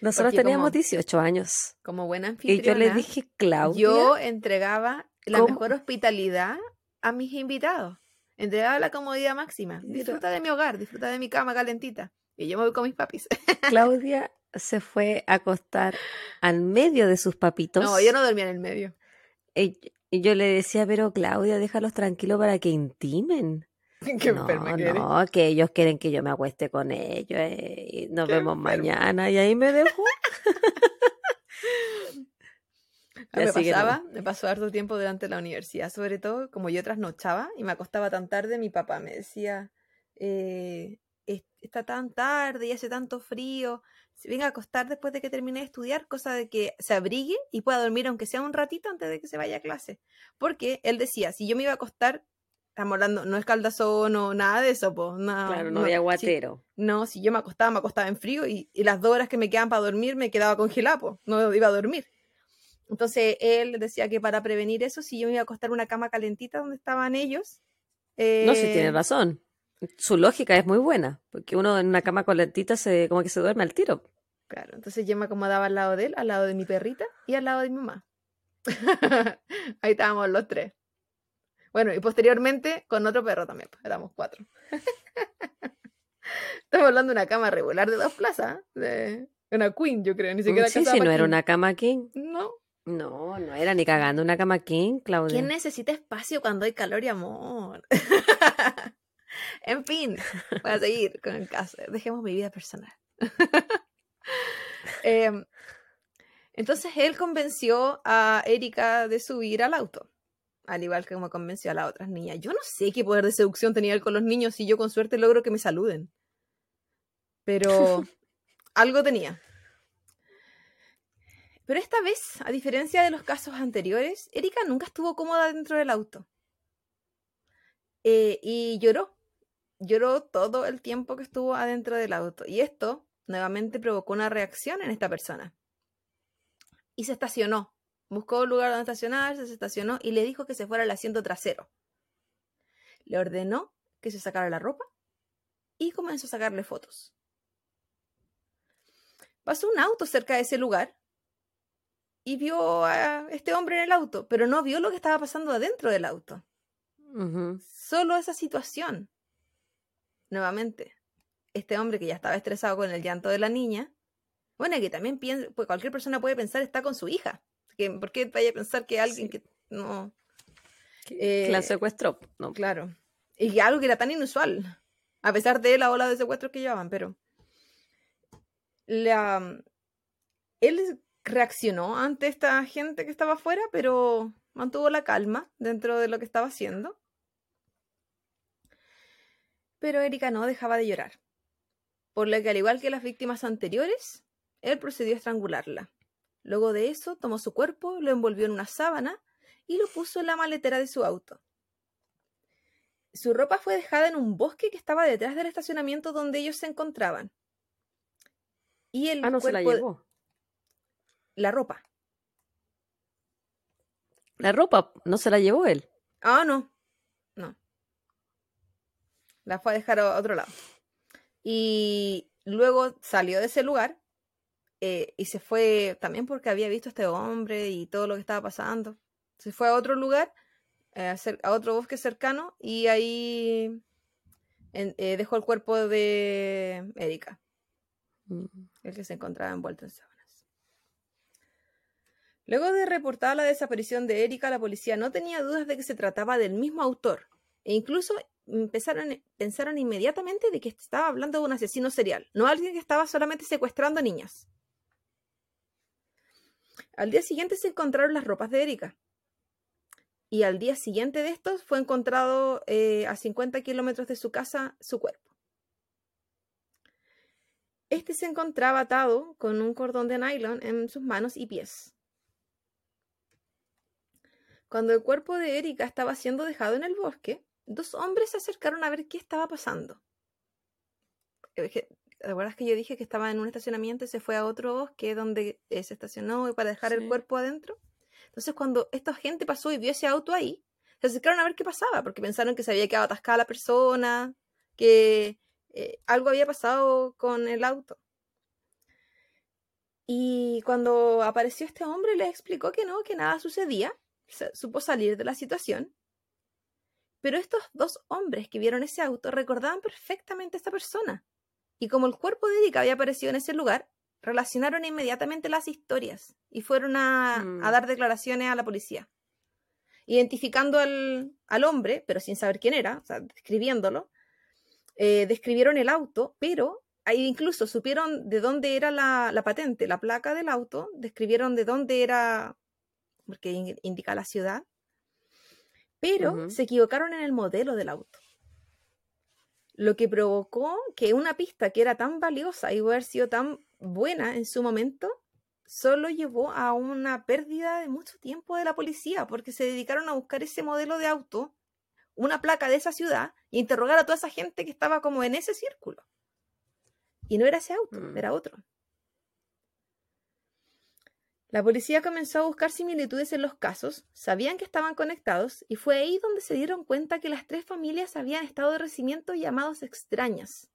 Nosotros Porque teníamos como- 18 años. Como buena Y anfitriona. yo le dije, Claudia, Yo entregaba la ¿Cómo? mejor hospitalidad a mis invitados. Entregaba la comodidad máxima. Disfruta de mi hogar, disfruta de mi cama calentita. Y yo me voy con mis papis. Claudia se fue a acostar al medio de sus papitos. No, yo no dormía en el medio. Y, yo le decía, pero Claudia, déjalos tranquilos para que intimen. Qué no, enferma que eres. no, que ellos quieren que yo me acueste con ellos. eh, y nos Qué vemos enferma. mañana. Y ahí me dejó. A mí me no. pasaba, me pasó harto tiempo durante la universidad, sobre todo como yo trasnochaba y me acostaba tan tarde, mi papá me decía, eh, "Es- está tan tarde y hace tanto frío, se venga a acostar después de que termine de estudiar, cosa de que se abrigue y pueda dormir aunque sea un ratito antes de que se vaya a clase. Porque él decía, si yo me iba a acostar, estamos hablando, no es caldazón o nada de eso, pues, no, Claro, no había si- guatero. no, si yo me acostaba, me acostaba en frío y, y las dos horas que me quedaban para dormir me quedaba congelada, pues, no iba a dormir. Entonces él decía que para prevenir eso, si yo me iba a acostar en una cama calentita donde estaban ellos. No, sí tiene eh, razón. Su lógica es muy buena, porque uno en una cama calentita se, como que se duerme al tiro. Claro, entonces yo me acomodaba al lado de él, al lado de mi perrita y al lado de mi mamá. Ahí estábamos los tres. Bueno, y posteriormente con otro perro también, pues, éramos cuatro. Estamos hablando de una cama regular de dos plazas, de una queen, yo creo, ni siquiera Sí, casa sí, pa' no era una cama king. No, No, no era ni cagando una cama king, Claudia. ¿Quién necesita espacio cuando hay calor y amor? en fin, voy a seguir con el caso. Dejemos mi vida personal. Em, entonces él convenció a Erika de subir al auto. Al igual que como convenció a las otras niñas. Yo no sé qué poder de seducción tenía él con los niños y yo con suerte logro que me saluden. Pero algo tenía. Pero esta vez, a diferencia de los casos anteriores, Erika nunca estuvo cómoda dentro del auto. Eh, y lloró. Lloró todo el tiempo que estuvo adentro del auto. Y esto nuevamente provocó una reacción en esta persona. Y se estacionó. Buscó un lugar donde estacionarse, se estacionó y le dijo que se fuera al asiento trasero. Le ordenó que se sacara la ropa y comenzó a sacarle fotos. Pasó un auto cerca de ese lugar y vio a este hombre en el auto, pero no vio lo que estaba pasando adentro del auto. Solo esa situación. Nuevamente, este hombre que ya estaba estresado con el llanto de la niña, bueno, y que también piensa, pues cualquier persona puede pensar está con su hija. Que, ¿Por qué vaya a pensar que alguien Sí. que no? La Eh, secuestró. No. Claro. Y algo que era tan inusual, a pesar de la ola de secuestros que llevaban, pero la, él reaccionó ante esta gente que estaba afuera, pero mantuvo la calma dentro de lo que estaba haciendo. Pero Erika no dejaba de llorar, por lo que al igual que las víctimas anteriores, él procedió a estrangularla. Luego de eso, tomó su cuerpo, lo envolvió en una sábana y lo puso en la maletera de su auto. Su ropa fue dejada en un bosque que estaba detrás del estacionamiento donde ellos se encontraban. Y el ah, no se la llevó. La ropa. La ropa, no se la llevó él. Ah. No. La fue a dejar a otro lado. Y luego salió de ese lugar eh, y se fue también porque había visto a este hombre y todo lo que estaba pasando. Se fue a otro lugar, eh, a, otro bosque cercano y ahí eh, dejó el cuerpo de Erika, mm. el que se encontraba envuelto en sábanas. Luego de reportar la desaparición de Erika, la policía no tenía dudas de que se trataba del mismo autor e incluso empezaron, pensaron inmediatamente de que estaba hablando de un asesino serial, no alguien que estaba solamente secuestrando niñas. Al día siguiente se encontraron las ropas de Erika. Y al día siguiente de estos fue encontrado eh, a 50 kilómetros de su casa su cuerpo. Este se encontraba atado con un cordón de nylon en sus manos y pies. Cuando el cuerpo de Erika estaba siendo dejado en el bosque, dos hombres se acercaron a ver qué estaba pasando. ¿Te acuerdas que yo dije que estaba en un estacionamiento y se fue a otro bosque donde eh, se estacionó para dejar el cuerpo adentro? Entonces, cuando esta gente pasó y vio ese auto ahí, se acercaron a ver qué pasaba, porque pensaron que se había quedado atascada la persona, que eh, algo había pasado con el auto. Y cuando apareció este hombre, les explicó que no, que nada sucedía, supo salir de la situación pero estos dos hombres que vieron ese auto recordaban perfectamente a esta persona. Y como el cuerpo de Erika había aparecido en ese lugar, relacionaron inmediatamente las historias y fueron a, mm. dar declaraciones a la policía. Identificando al, hombre, pero sin saber quién era, o sea, describiéndolo, eh, describieron el auto, pero ahí incluso supieron de dónde era la, la, patente, la placa del auto, describieron de dónde era, porque indica la ciudad, pero se equivocaron en el modelo del auto. Lo que provocó que una pista que era tan valiosa y haber sido tan buena en su momento, solo llevó a una pérdida de mucho tiempo de la policía, porque se dedicaron a buscar ese modelo de auto, una placa de esa ciudad, y interrogar a toda esa gente que estaba como en ese círculo. Y no era ese auto, mm. era otro. La policía comenzó a buscar similitudes en los casos, sabían que estaban conectados y fue ahí donde se dieron cuenta que las tres familias habían estado recibiendo llamados extrañas,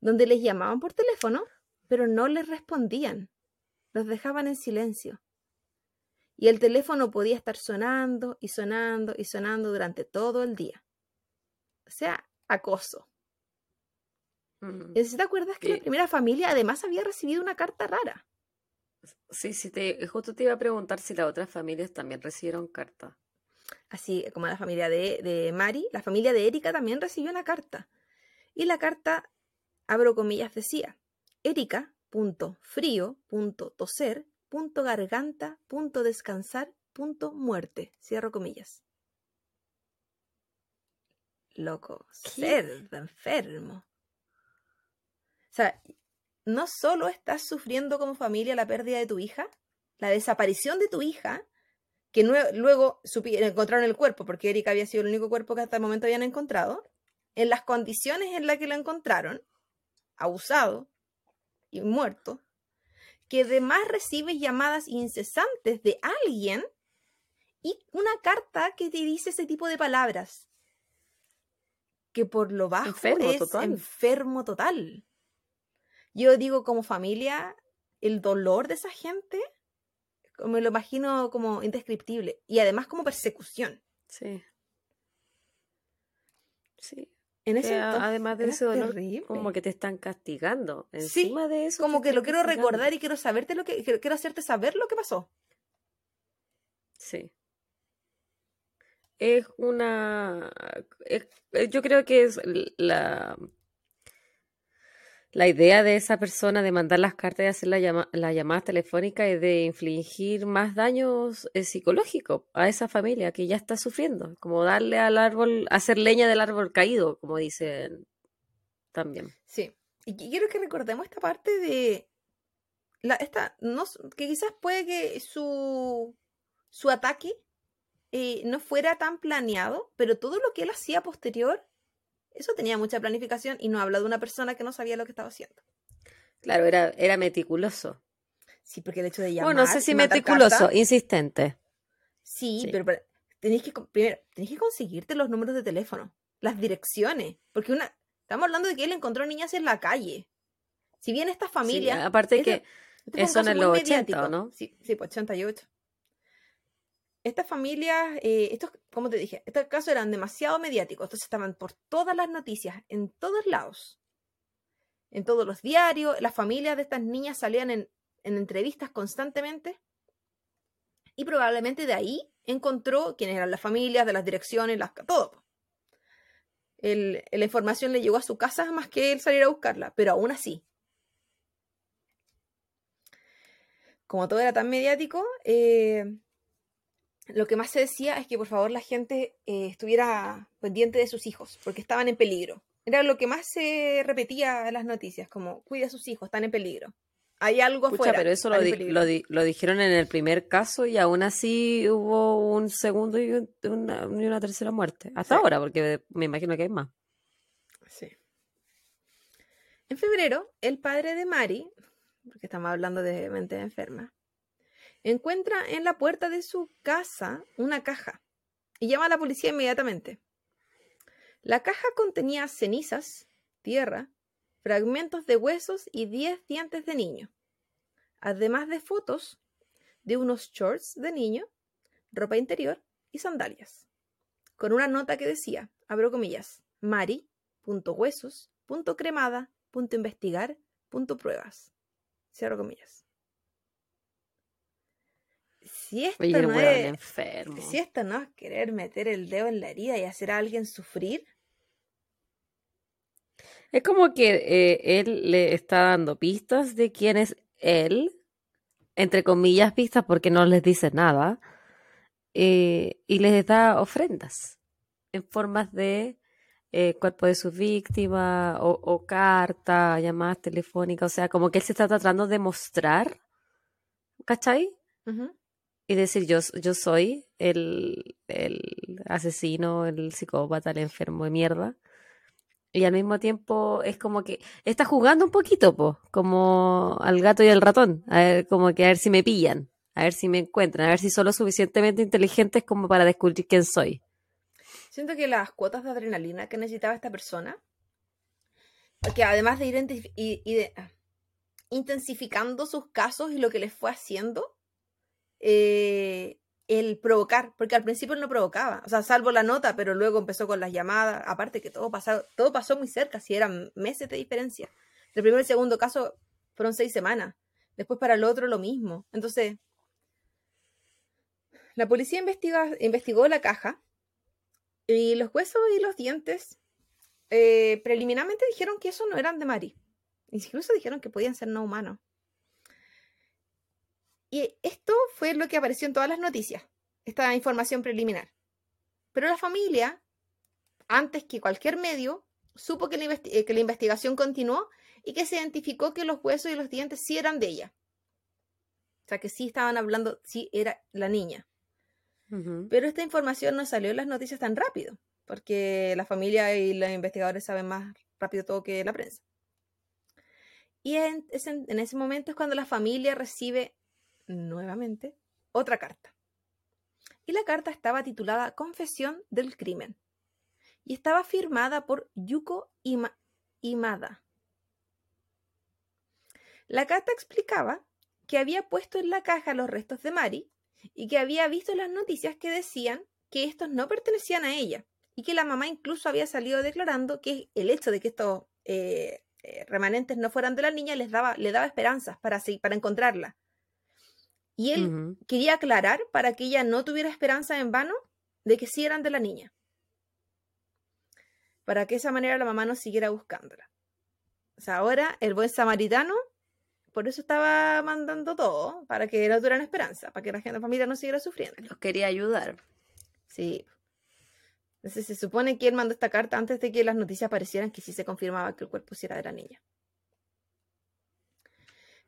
donde les llamaban por teléfono, pero no les respondían, los dejaban en silencio. Y el teléfono podía estar sonando y sonando y sonando durante todo el día. O sea, acoso. Mm. ¿Y te acuerdas que la primera familia además había recibido una carta rara? Sí, sí, te, justo te iba a preguntar si las otras familias también recibieron carta. Así como la familia de, de Mari, la familia de Erika también recibió una carta. Y la carta, abro comillas, decía, Erika, punto frío, punto toser, punto garganta, punto descansar, punto muerte. Cierro comillas. Loco, cerdo, enfermo. O sea, no solo estás sufriendo como familia la pérdida de tu hija, la desaparición de tu hija, que luego encontraron el cuerpo, porque Erika había sido el único cuerpo que hasta el momento habían encontrado, en las condiciones en las que lo encontraron, abusado y muerto, que además recibes llamadas incesantes de alguien y una carta que te dice ese tipo de palabras, que por lo bajo es enfermo total. Yo digo, como familia, el dolor de esa gente, me lo imagino como indescriptible. Y además como persecución. Sí. Sí. En ese además de ese dolor, como que te están castigando. Encima de eso. Como que lo quiero recordar y quiero saberte lo que. Quiero hacerte saber lo que pasó. Sí. es una... yo creo que es la, la idea de esa persona de mandar las cartas y hacer la, llama, la llamada telefónica es de infligir más daños eh, psicológicos a esa familia que ya está sufriendo, como darle al árbol, hacer leña del árbol caído, como dicen también. Sí, y quiero que recordemos esta parte de la, esta, no, que quizás puede que su, su ataque eh, no fuera tan planeado, pero todo lo que él hacía posterior, eso tenía mucha planificación y no habla de una persona que no sabía lo que estaba haciendo. Claro, era, era meticuloso. Sí, porque el hecho de llamar... Bueno, no sé si meticuloso, insistente. Sí, pero, tenéis que, primero, tenéis que conseguirte los números de teléfono, las direcciones, porque una... Estamos hablando de que él encontró niñas en la calle. Si bien esta familia... aparte que este eso en el 80, ¿no? Sí, sí, pues 88 estas familias, eh, estos, como te dije, estos casos eran demasiado mediáticos, entonces estaban por todas las noticias, en todos lados, en todos los diarios, las familias de estas niñas salían en, entrevistas constantemente y probablemente de ahí encontró quiénes eran las familias, de las direcciones, las, todo. la información le llegó a su casa más que él salir a buscarla, pero aún así. Como todo era tan mediático, eh, lo que más se decía es que por favor la gente eh, estuviera pendiente de sus hijos, porque estaban en peligro. Era lo que más se repetía en las noticias, como cuida a sus hijos, están en peligro. Hay algo afuera. pero eso lo, lo, dijeron en el primer caso y aún así hubo un segundo y, una, tercera muerte. Hasta ahora, porque me imagino que hay más. Sí. En febrero, el padre de Mari, porque estamos hablando de mente enferma, encuentra en la puerta de su casa una caja y llama a la policía inmediatamente. La caja contenía cenizas, tierra, fragmentos de huesos y diez dientes de niño, además de fotos de unos shorts de niño, ropa interior y sandalias, con una nota que decía, abro comillas, Mari, punto huesos, punto cremada, punto investigar, punto pruebas. Cierro comillas si esto, no es, enfermo. si esto no es querer meter el dedo en la herida y hacer a alguien sufrir. Es como que eh, él le está dando pistas de quién es él, entre comillas pistas porque no les dice nada, eh, y les da ofrendas en formas de eh, cuerpo de su víctima o, o carta, llamadas telefónicas, o sea, como que él se está tratando de mostrar, ¿cachai? Y decir yo, yo soy el, asesino, el psicópata, el enfermo de mierda. Y al mismo tiempo es como que está jugando un poquito, po, como al gato y al ratón, a ver, como que a ver si me pillan, a ver si me encuentran, a ver si son lo suficientemente inteligentes como para descubrir quién soy. Siento que las cuotas de adrenalina que necesitaba esta persona, que además de ir ah, intensificando sus casos y lo que les fue haciendo, eh, el provocar, porque al principio no provocaba, o sea, salvo la nota, pero luego empezó con las llamadas, aparte que todo pasó, todo pasó muy cerca, si eran meses de diferencia. El primer y el segundo caso fueron seis semanas, después para el otro lo mismo. Entonces, la policía investiga, investigó la caja y los huesos y los dientes eh, preliminarmente dijeron que eso no eran de Mari. Incluso dijeron que podían ser no humanos. Y esto fue lo que apareció en todas las noticias, esta información preliminar. Pero la familia, antes que cualquier medio, supo que la, eh, que la investigación continuó y que se identificó que los huesos y los dientes sí eran de ella. O sea, que sí estaban hablando, sí era la niña. Pero esta información no salió en las noticias tan rápido, porque la familia y los investigadores saben más rápido todo que la prensa. Y en ese momento es cuando la familia recibe nuevamente otra carta. Y la carta estaba titulada Confesión del crimen. Y estaba firmada por Yuko Imada. La carta explicaba que había puesto en la caja los restos de Mari y que había visto las noticias que decían que estos no pertenecían a ella y que la mamá incluso había salido declarando que el hecho de que estos eh, eh, remanentes no fueran de la niña les daba, le daba esperanzas para, para encontrarla. Y él quería aclarar para que ella no tuviera esperanza en vano de que sí eran de la niña. Para que de esa manera la mamá no siguiera buscándola. O sea, ahora el buen samaritano, por eso estaba mandando todo, para que no tuvieran esperanza, para que la gente la familia no siguiera sufriendo. Los quería ayudar. Sí. Entonces se supone que él mandó esta carta antes de que las noticias aparecieran que sí se confirmaba que el cuerpo sí era de la niña.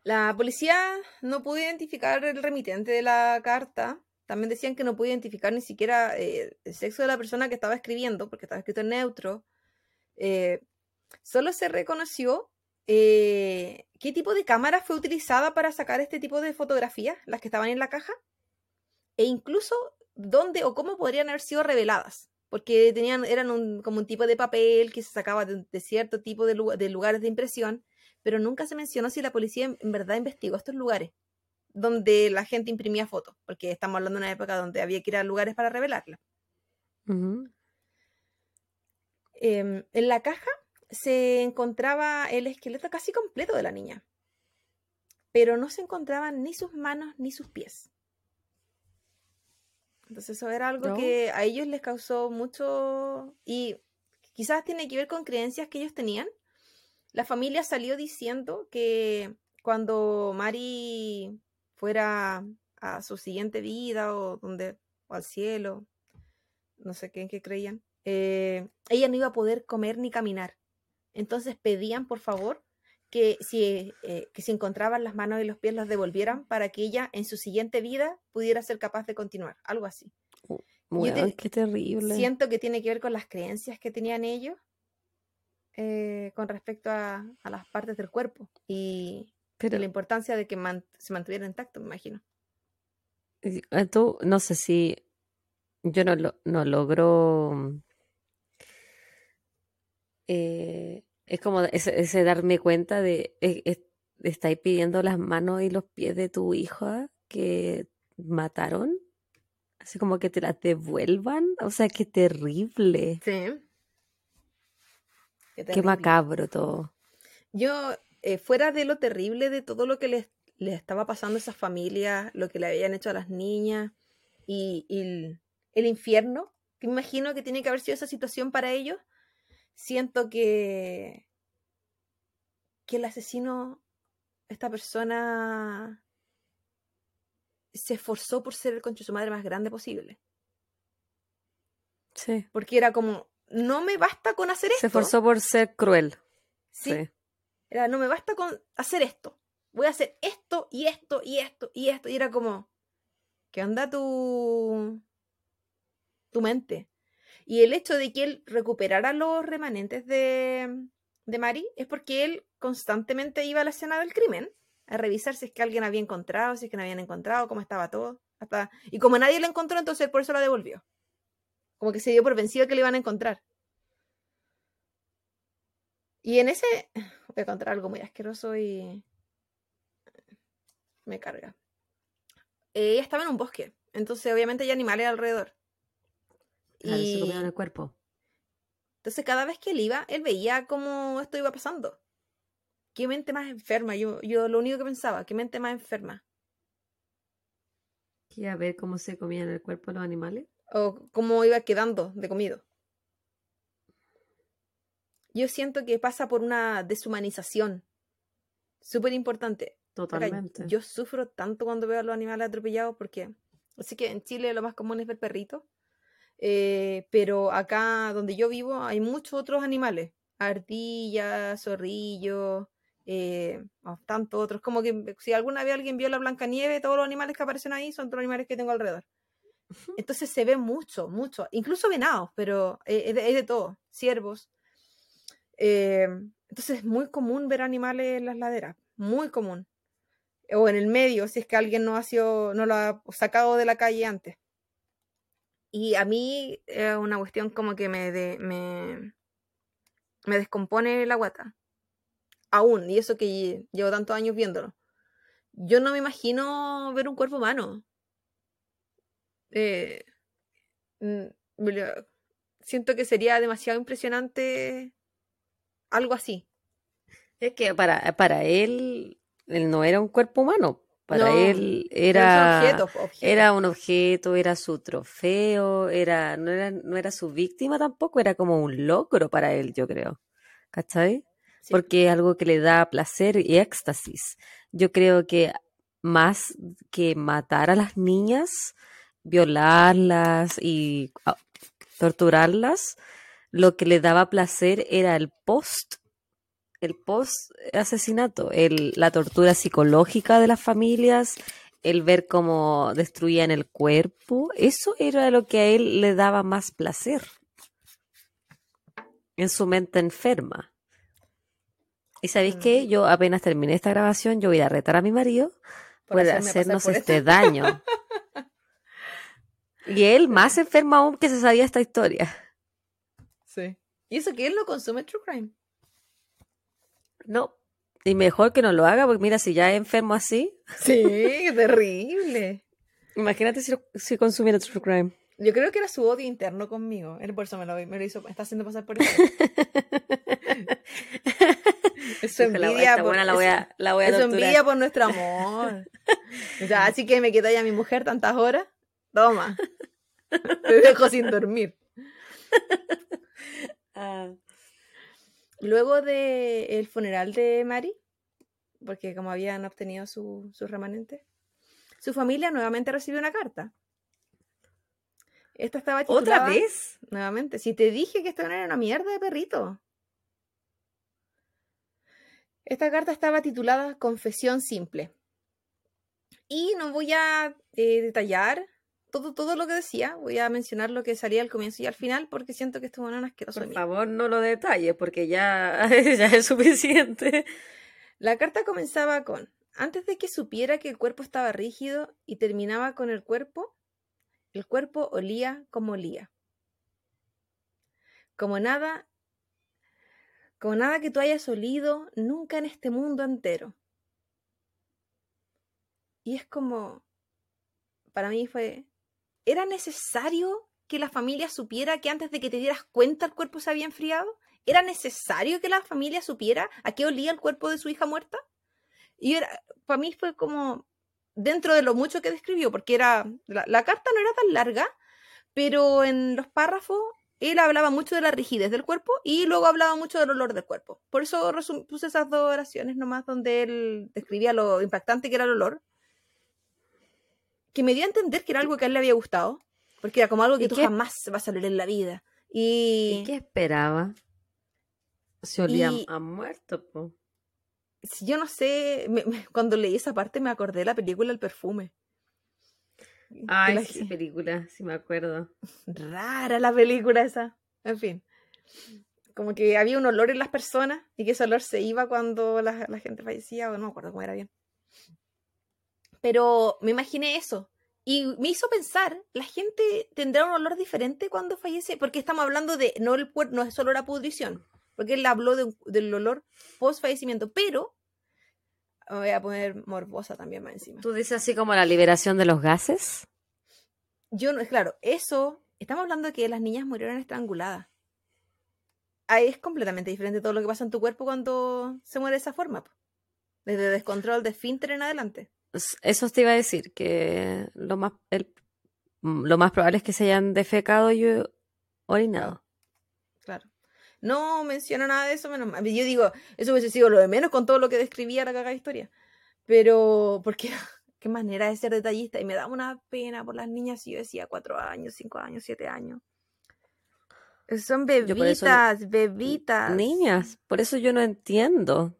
La policía no pudo identificar el remitente de la carta. También decían que no pudo identificar ni siquiera eh, el sexo de la persona que estaba escribiendo, porque estaba escrito en neutro. Eh, solo se reconoció eh, qué tipo de cámara fue utilizada para sacar este tipo de fotografías, las que estaban en la caja, e incluso dónde o cómo podrían haber sido reveladas, porque tenían, eran como un tipo de papel que se sacaba de, cierto tipo de, de lugares de impresión pero nunca se mencionó si la policía en, verdad investigó estos lugares donde la gente imprimía fotos, porque estamos hablando de una época donde había que ir a lugares para revelarla. Em, en la caja se encontraba el esqueleto casi completo de la niña, pero no se encontraban ni sus manos ni sus pies. Entonces eso era algo que a ellos les causó mucho y quizás tiene que ver con creencias que ellos tenían la familia salió diciendo que cuando Mari fuera a su siguiente vida o donde o al cielo, no sé qué en qué creían, eh, ella no iba a poder comer ni caminar. Entonces pedían, por favor, que si, eh, que si encontraban las manos y los pies las devolvieran para que ella en su siguiente vida pudiera ser capaz de continuar, algo así. qué terrible. Siento que tiene que ver con las creencias que tenían ellos eh, con respecto a, las partes del cuerpo y Pero, la importancia de que se mantuviera intacto, me imagino. Ah, tú, no sé si yo no, lo, no logro... Eh, es como ese, darme cuenta de, estáis pidiendo las manos y los pies de tu hija que mataron, así como que te las devuelvan, o sea, qué terrible. Sí. Qué, macabro todo. Yo, eh, fuera de lo terrible de todo lo que les, estaba pasando a esas familias, lo que le habían hecho a las niñas y, el, infierno, que imagino que tiene que haber sido esa situación para ellos, siento que, que el asesino, esta persona, se esforzó por ser el concho de su madre más grande posible. Sí. Porque era como, no me basta con hacer esto. Se esforzó por ser cruel. Sí. Era, no me basta con hacer esto. Voy a hacer esto y esto y esto y esto. Y era como, ¿qué onda tu, tu mente? Y el hecho de que él recuperara los remanentes de, de Mari es porque él constantemente iba a la escena del crimen a revisar si es que alguien había encontrado, si es que no habían encontrado, cómo estaba todo. Hasta... Y como nadie lo encontró, entonces por eso la devolvió. Como que se dio por vencido que le iban a encontrar. Y en ese. Voy a encontrar algo muy asqueroso y. Me carga. Ella estaba en un bosque. Entonces, obviamente, hay animales alrededor. y se comían el cuerpo. Entonces, cada vez que él iba, él veía cómo esto iba pasando. Qué mente más enferma. Yo, yo lo único que pensaba, qué mente más enferma. ¿Quería ver cómo se comían el cuerpo los animales? O cómo iba quedando de comido. Yo siento que pasa por una deshumanización súper importante. Totalmente. yo sufro tanto cuando veo a los animales atropellados porque, así que en Chile lo más común es ver perritos, eh, pero acá donde yo vivo hay muchos otros animales, ardillas, zorrillos, eh, tantos otros, como que si alguna vez alguien vio la Blanca Nieve, todos los animales que aparecen ahí son todos los animales que tengo alrededor. Entonces se ve mucho, mucho, incluso venados, pero eh, es de, todo, ciervos. Eh, entonces es muy común ver animales en las laderas, muy común. O en el medio, si es que alguien no ha, sido, no lo ha sacado de la calle antes. Y a mí es una cuestión como que me, me, me descompone la guata. Aún, y eso que llevo tantos años viéndolo. Yo no me imagino ver un cuerpo humano. Eh, mm, siento que sería demasiado impresionante algo así. Es que para, para él, él no era un cuerpo humano. Para No, él Era era, un objeto, era un objeto, era su trofeo, era, no era, no era su víctima tampoco, era como un logro para él, yo creo. ¿Cachai? Sí. Porque es algo que le da placer y éxtasis. Yo creo que más que matar a las niñas, violarlas y ah, torturarlas, lo que le daba placer era el post, el post asesinato, el, la tortura psicológica de las familias, el ver cómo destruían el cuerpo, eso era lo que a él le daba más placer en su mente enferma. ¿Y sabéis Mm. qué? Yo apenas terminé esta grabación, yo voy a retar a mi marido Por hacernos por este daño. Y él más enfermo aún que se sabía esta historia. Sí. Y eso que él no consume true crime. No. Y mejor que no lo haga, porque mira, si ya es enfermo así, Sí, qué terrible. imagínate si, si consumiera true crime. Yo creo que era su odio interno conmigo. Él por eso me lo, me lo hizo, me está haciendo pasar por eso. Es su envidia, por, buena la voy a, la voy a es envidia por nuestro amor. O sea, así que me quedé a mi mujer tantas horas. Toma. Te dejo sin dormir. Ah, Luego del funeral de Mari, porque como habían obtenido su- sus remanentes, su familia nuevamente recibió una carta. Esta estaba ¿Otra titulada... vez? Nuevamente, si te dije que esto no era una mierda de perrito. Esta carta estaba titulada Confesión Simple. Y no voy a eh, detallar todo, todo lo que decía, voy a mencionar lo que salía al comienzo y al final porque siento que esto es un asqueroso. Por favor, no lo detalles, porque ya, ya es suficiente. La carta comenzaba con, antes de que supiera que el cuerpo estaba rígido y terminaba con el cuerpo, el cuerpo olía como olía. Como nada, como nada que tú hayas olido nunca en este mundo entero. Y es como, para mí fue, ¿era necesario que la familia supiera que antes de que te dieras cuenta el cuerpo se había enfriado? ¿Era necesario que la familia supiera a qué olía el cuerpo de su hija muerta? Y era, para mí fue como dentro de lo mucho que describió, porque era la, la carta no era tan larga, pero en los párrafos él hablaba mucho de la rigidez del cuerpo y luego hablaba mucho del olor del cuerpo. Por eso puse esas dos oraciones nomás donde él describía lo impactante que era el olor, que me dio a entender que era algo que a él le había gustado, porque era como algo que ¿Y tú qué- jamás vas a leer en la vida. Y, ¿Y qué esperaba? Se olía Y- a muerto, po. yo no sé, me- me- cuando leí esa parte me acordé de la película El perfume. Ay, la- sí, película, sí me acuerdo. rara la película esa. En fin. Como que había un olor en las personas y que ese olor se iba cuando la, la gente fallecía, o no me acuerdo cómo era bien. Pero me imaginé eso. Y me hizo pensar, ¿la gente tendrá un olor diferente cuando fallece? Porque estamos hablando de, no, el, no es olor a pudrición, porque él habló de del olor post fallecimiento, pero me voy a poner morbosa también más encima. ¿Tú dices así como la liberación de los gases? Yo no, es claro, eso, estamos hablando de que las niñas murieron estranguladas. Ahí es completamente diferente todo lo que pasa en tu cuerpo cuando se muere de esa forma. Desde descontrol de esfínter en adelante. Eso te iba a decir, que lo más, el- mm, lo más probable es que se hayan defecado y orinado. Claro. No menciona nada de eso, menos mal. Yo digo, eso hubiese sido lo de menos con todo lo que describía la cagada historia. Pero, porque qué manera de ser detallista. Y me da una pena por las niñas si yo decía cuatro años, cinco años, siete años. Son no- bebitas, bebitas. Niñas, por eso yo no entiendo.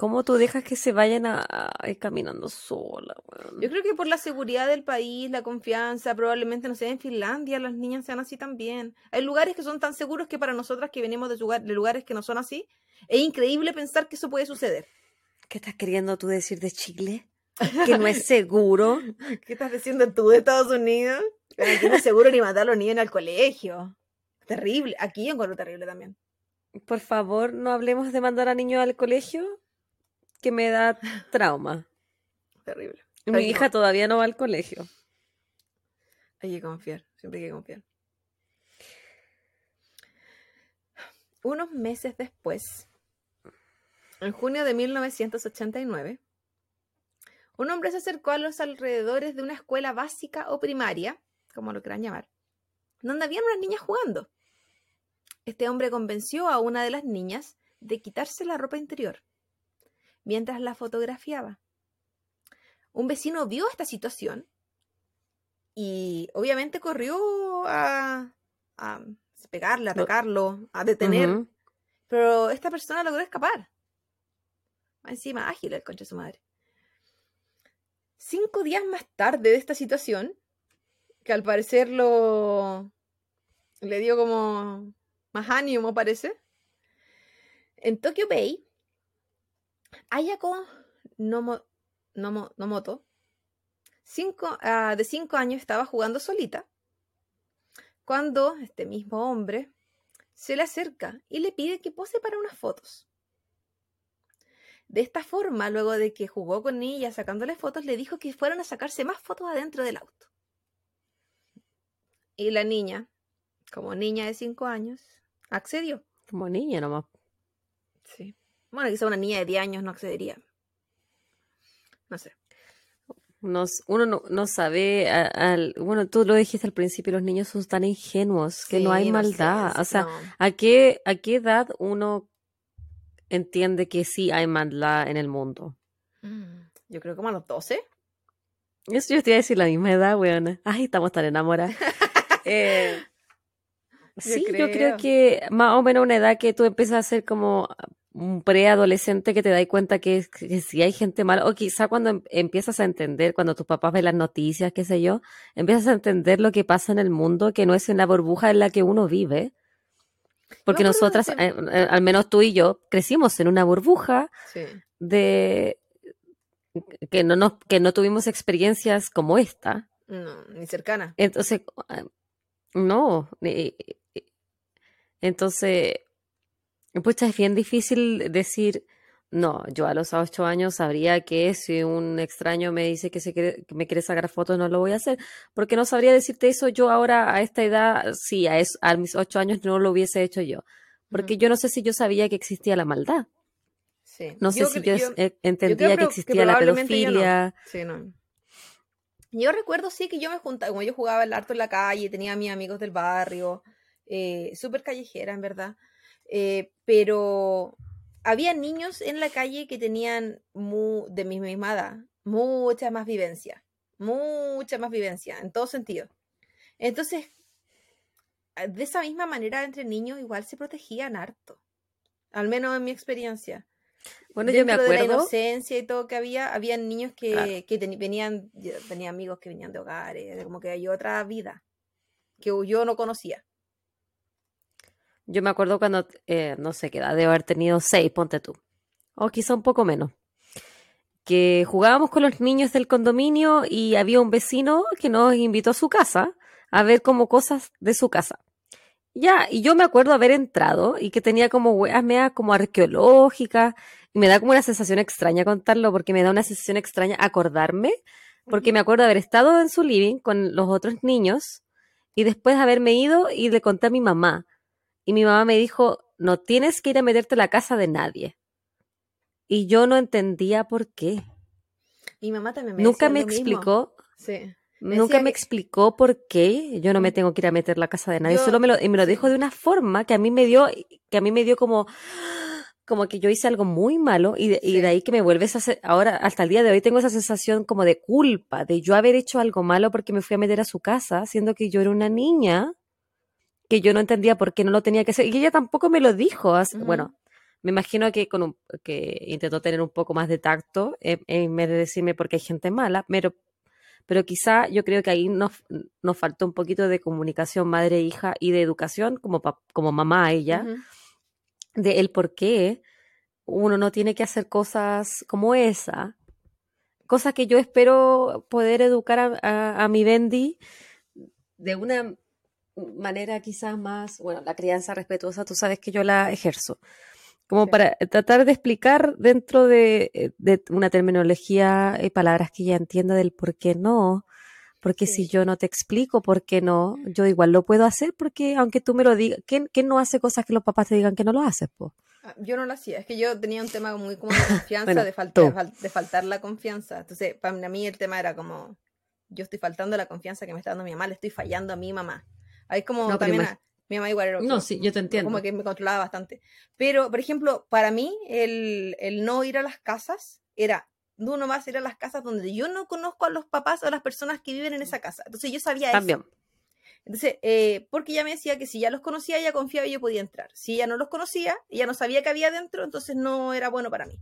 ¿Cómo tú dejas que se vayan a, a ir caminando sola, weón? Yo creo que por la seguridad del país, la confianza, probablemente, no sé, en Finlandia las niñas sean así también. Hay lugares que son tan seguros que para nosotras que venimos de, lugar- de lugares que no son así, es increíble pensar que eso puede suceder. ¿Qué estás queriendo tú decir de Chile? Que no es seguro. ¿Qué estás diciendo tú de Estados Unidos? Pero aquí no es seguro ni mandar a los niños al colegio. Terrible. Aquí yo encuentro terrible también. Por favor, no hablemos de mandar a niños al colegio, que me da trauma. Terrible. Mi Ay, no. hija todavía no va al colegio. Hay que confiar, siempre hay que confiar. Unos meses después, en junio de 1989, un hombre se acercó a los alrededores de una escuela básica o primaria, como lo quieran llamar, donde habían unas niñas jugando. Este hombre convenció a una de las niñas de quitarse la ropa interior mientras la fotografiaba. Un vecino vio esta situación y obviamente corrió a, a pegarle, a atacarlo, a detener. Pero esta persona logró escapar. Encima, ágil el concha de su madre. Cinco días más tarde de esta situación, que al parecer lo le dio como más ánimo, parece. En Tokyo Bay, Ayako Nomo, Nomo, Nomoto, cinco, uh, de cinco años, estaba jugando solita cuando este mismo hombre se le acerca y le pide que pose para unas fotos. De esta forma, luego de que jugó con ella sacándole fotos, le dijo que fueran a sacarse más fotos adentro del auto. Y la niña, como niña de cinco años, accedió. Como niña nomás. Sí. Bueno, quizá una niña de 10 años no accedería. No sé. uno no, sabe, al, bueno, tú lo dijiste al principio, los niños son tan ingenuos que no hay maldad. o sea, ¿a, qué, ¿a qué edad uno entiende que sí hay maldad en el mundo? Mm, yo creo como a los 12. Eso yo te iba a decir la misma edad, weona. Ay, estamos tan enamorados. eh, sí, yo creo que más o menos una edad que tú empiezas a ser como un preadolescente que te das cuenta que, que si hay gente mala, o quizá cuando em, empiezas a entender, cuando tus papás ven las noticias, qué sé yo, empiezas a entender lo que pasa en el mundo, que no es en la burbuja en la que uno vive. Porque nosotras, eh, eh, al menos tú y yo, crecimos en una burbuja de que no, nos, que no tuvimos experiencias como esta. No, ni cercana. Entonces, no. Entonces, pues es bien difícil decir, no, yo a los ocho años sabría que si un extraño me dice que, se quiere, que me quiere sacar fotos, no lo voy a hacer, porque no sabría decirte eso yo ahora a esta edad, sí, a, a mis ocho años no lo hubiese hecho yo, porque yo no sé si yo sabía que existía la maldad. Sí. No sé si yo, entendía que existía la pedofilia. Sí, no. Yo recuerdo sí que yo me juntaba, como yo jugaba el harto en la calle, tenía a mis amigos del barrio, eh, súper callejera en verdad. Eh, pero había niños en la calle que tenían de mi misma edad, mucha más vivencia, mucha más vivencia, en todo sentido. Entonces, de esa misma manera, entre niños igual se protegían harto, al menos en mi experiencia. Bueno, yo me acuerdo. De la inocencia y todo que había, había niños que, que venían, tenía amigos que venían de hogares, como que hay otra vida que yo no conocía. Yo me acuerdo cuando, eh, no sé qué edad, de haber tenido seis, ponte tú. O quizá un poco menos. Que jugábamos con los niños del condominio y había un vecino que nos invitó a su casa a ver como cosas de su casa. Ya, y yo me acuerdo haber entrado y que tenía como hueas meas como arqueológicas y me da como una sensación extraña contarlo porque me da una sensación extraña acordarme porque me acuerdo haber estado en su living con los otros niños y después haberme ido y le conté a mi mamá y mi mamá me dijo, no tienes que ir a meterte a la casa de nadie. Y yo no entendía por qué. Mi mamá también me Nunca me explicó. Sí. nunca me explicó por qué yo no me tengo que ir a meter a la casa de nadie. Solo me lo, y me lo dijo de una forma que a mí me dio, que a mí me dio como, como que yo hice algo muy malo y de, y de ahí que me vuelves a hacer, ahora hasta el día de hoy tengo esa sensación como de culpa, de yo haber hecho algo malo porque me fui a meter a su casa, siendo que yo era una niña que yo no entendía por qué no lo tenía que hacer. Y ella tampoco me lo dijo. Bueno, me imagino que, con que intentó tener un poco más de tacto en, vez de decirme porque hay gente mala, pero, pero quizá yo creo que ahí nos, nos faltó un poquito de comunicación madre-hija y de educación como, como mamá ella, de el por qué uno no tiene que hacer cosas como esa. Cosas que yo espero poder educar a, a mi Bendy de una manera quizás más, bueno, la crianza respetuosa, tú sabes que yo la ejerzo, como para tratar de explicar dentro de, eh, una terminología y palabras que ella entienda del por qué no, porque si yo no te explico por qué no, yo igual lo puedo hacer porque aunque tú me lo digas, ¿quién, no hace cosas que los papás te digan que no lo haces? Po? Ah, Yo no lo hacía, es que yo tenía un tema muy como de confianza, Bueno, de, falta, tú. de, fal- de faltar la confianza. Entonces, para mí el tema era como, yo estoy faltando la confianza que me está dando mi mamá, le estoy fallando a mi mamá. Ahí como No, también a- mi mamá igual era No, sí, yo te entiendo. como que me controlaba bastante. Pero, por ejemplo, para mí, el, el no ir a las casas era no nomás ir a las casas donde yo no conozco a los papás o a las personas que viven en esa casa. Entonces yo sabía eso. También. Entonces, eh, porque ella me decía que si ya los conocía, ella confiaba y yo podía entrar. Si ella no los conocía, ella no sabía que había dentro, entonces no era bueno para mí.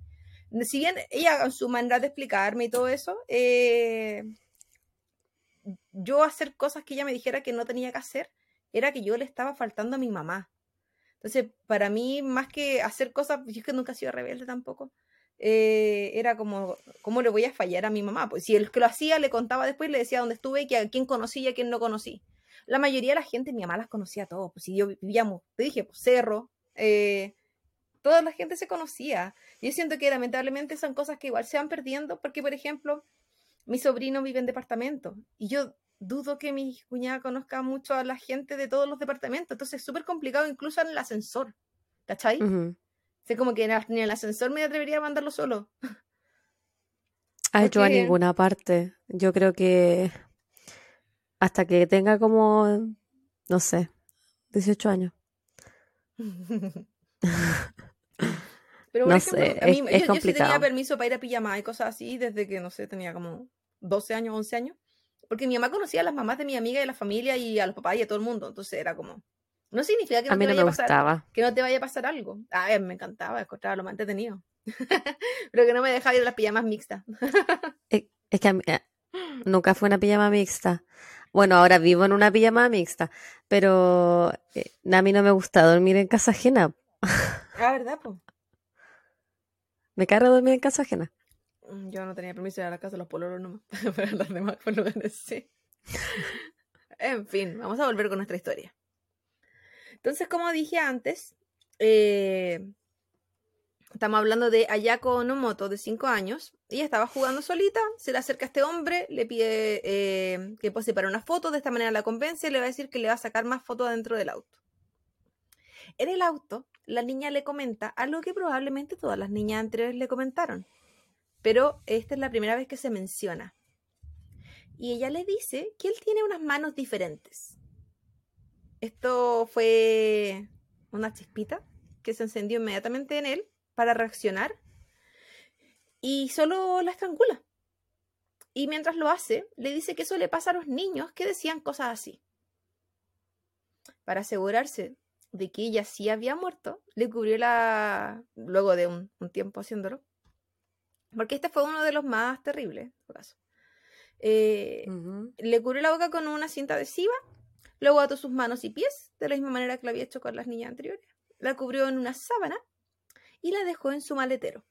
Si bien ella, en su manera de explicarme y todo eso, eh, yo hacer cosas que ella me dijera que no tenía que hacer, era que yo le estaba faltando a mi mamá. Entonces, para mí, más que hacer cosas, yo es que nunca he sido rebelde tampoco, eh, era como, ¿cómo le voy a fallar a mi mamá? Pues si el que lo hacía le contaba después, le decía dónde estuve, que a quién conocí y a quién no conocí. La mayoría de la gente, mi mamá las conocía a todos, pues si yo vivíamos, te dije, pues cerro, eh, toda la gente se conocía. Yo siento que lamentablemente son cosas que igual se van perdiendo, porque por ejemplo, mi sobrino vive en departamento y yo dudo que mi cuñada conozca mucho a la gente de todos los departamentos, entonces es súper complicado incluso en el ascensor, ¿cachai? Ujú. Sé como que en el- ni en el ascensor me atrevería a mandarlo solo. Ay, yo a ninguna parte. Yo creo que hasta que tenga como, no sé, 18 años. Pero No por ejemplo, sé, a mí, es- yo, es yo sí tenía complicado. permiso para ir a pijama y cosas así desde que, no sé, tenía como 12 años, 11 años. Porque mi mamá conocía a las mamás de mi amiga y a la familia y a los papás y a todo el mundo. Entonces era como... No significa que no, A mí te no vaya me pasar, gustaba. que no te vaya a pasar algo. A mí me encantaba, encontraba lo más entretenido. Pero que no me dejaba ir a las pijamas mixtas. Es, es que a mí, eh, nunca fue una pijama mixta. Bueno, ahora vivo en una pijama mixta, pero eh, a mí no me gusta dormir en casa ajena. Ah, ¿verdad, po? Me carga dormir en casa ajena. Mm, Yo no tenía permiso de ir a la casa de los pololos nomás. Pero los demás por lo menos sí. En fin, vamos a volver con nuestra historia. Entonces, como dije antes, eh, estamos hablando de Ayako Onomoto, de 5 años. Ella estaba jugando solita, se le acerca a este hombre, le pide eh, que pose para una foto, de esta manera la convence y le va a decir que le va a sacar más fotos dentro del auto. En el auto, la niña le comenta algo que probablemente todas las niñas anteriores le comentaron, pero esta es la primera vez que se menciona. Y ella le dice que él tiene unas manos diferentes. Esto fue una chispita que se encendió inmediatamente en él para reaccionar y solo la estrangula. Y mientras lo hace, le dice que eso le pasa a los niños que decían cosas así. Para asegurarse de que ella sí había muerto, le cubrió la... luego de un, un tiempo haciéndolo. Porque este fue uno de los más terribles, en todo caso. Eh, le cubrió la boca con una cinta adhesiva, luego ató sus manos y pies, de la misma manera que lo había hecho con las niñas anteriores. La cubrió en una sábana y la dejó en su maletero.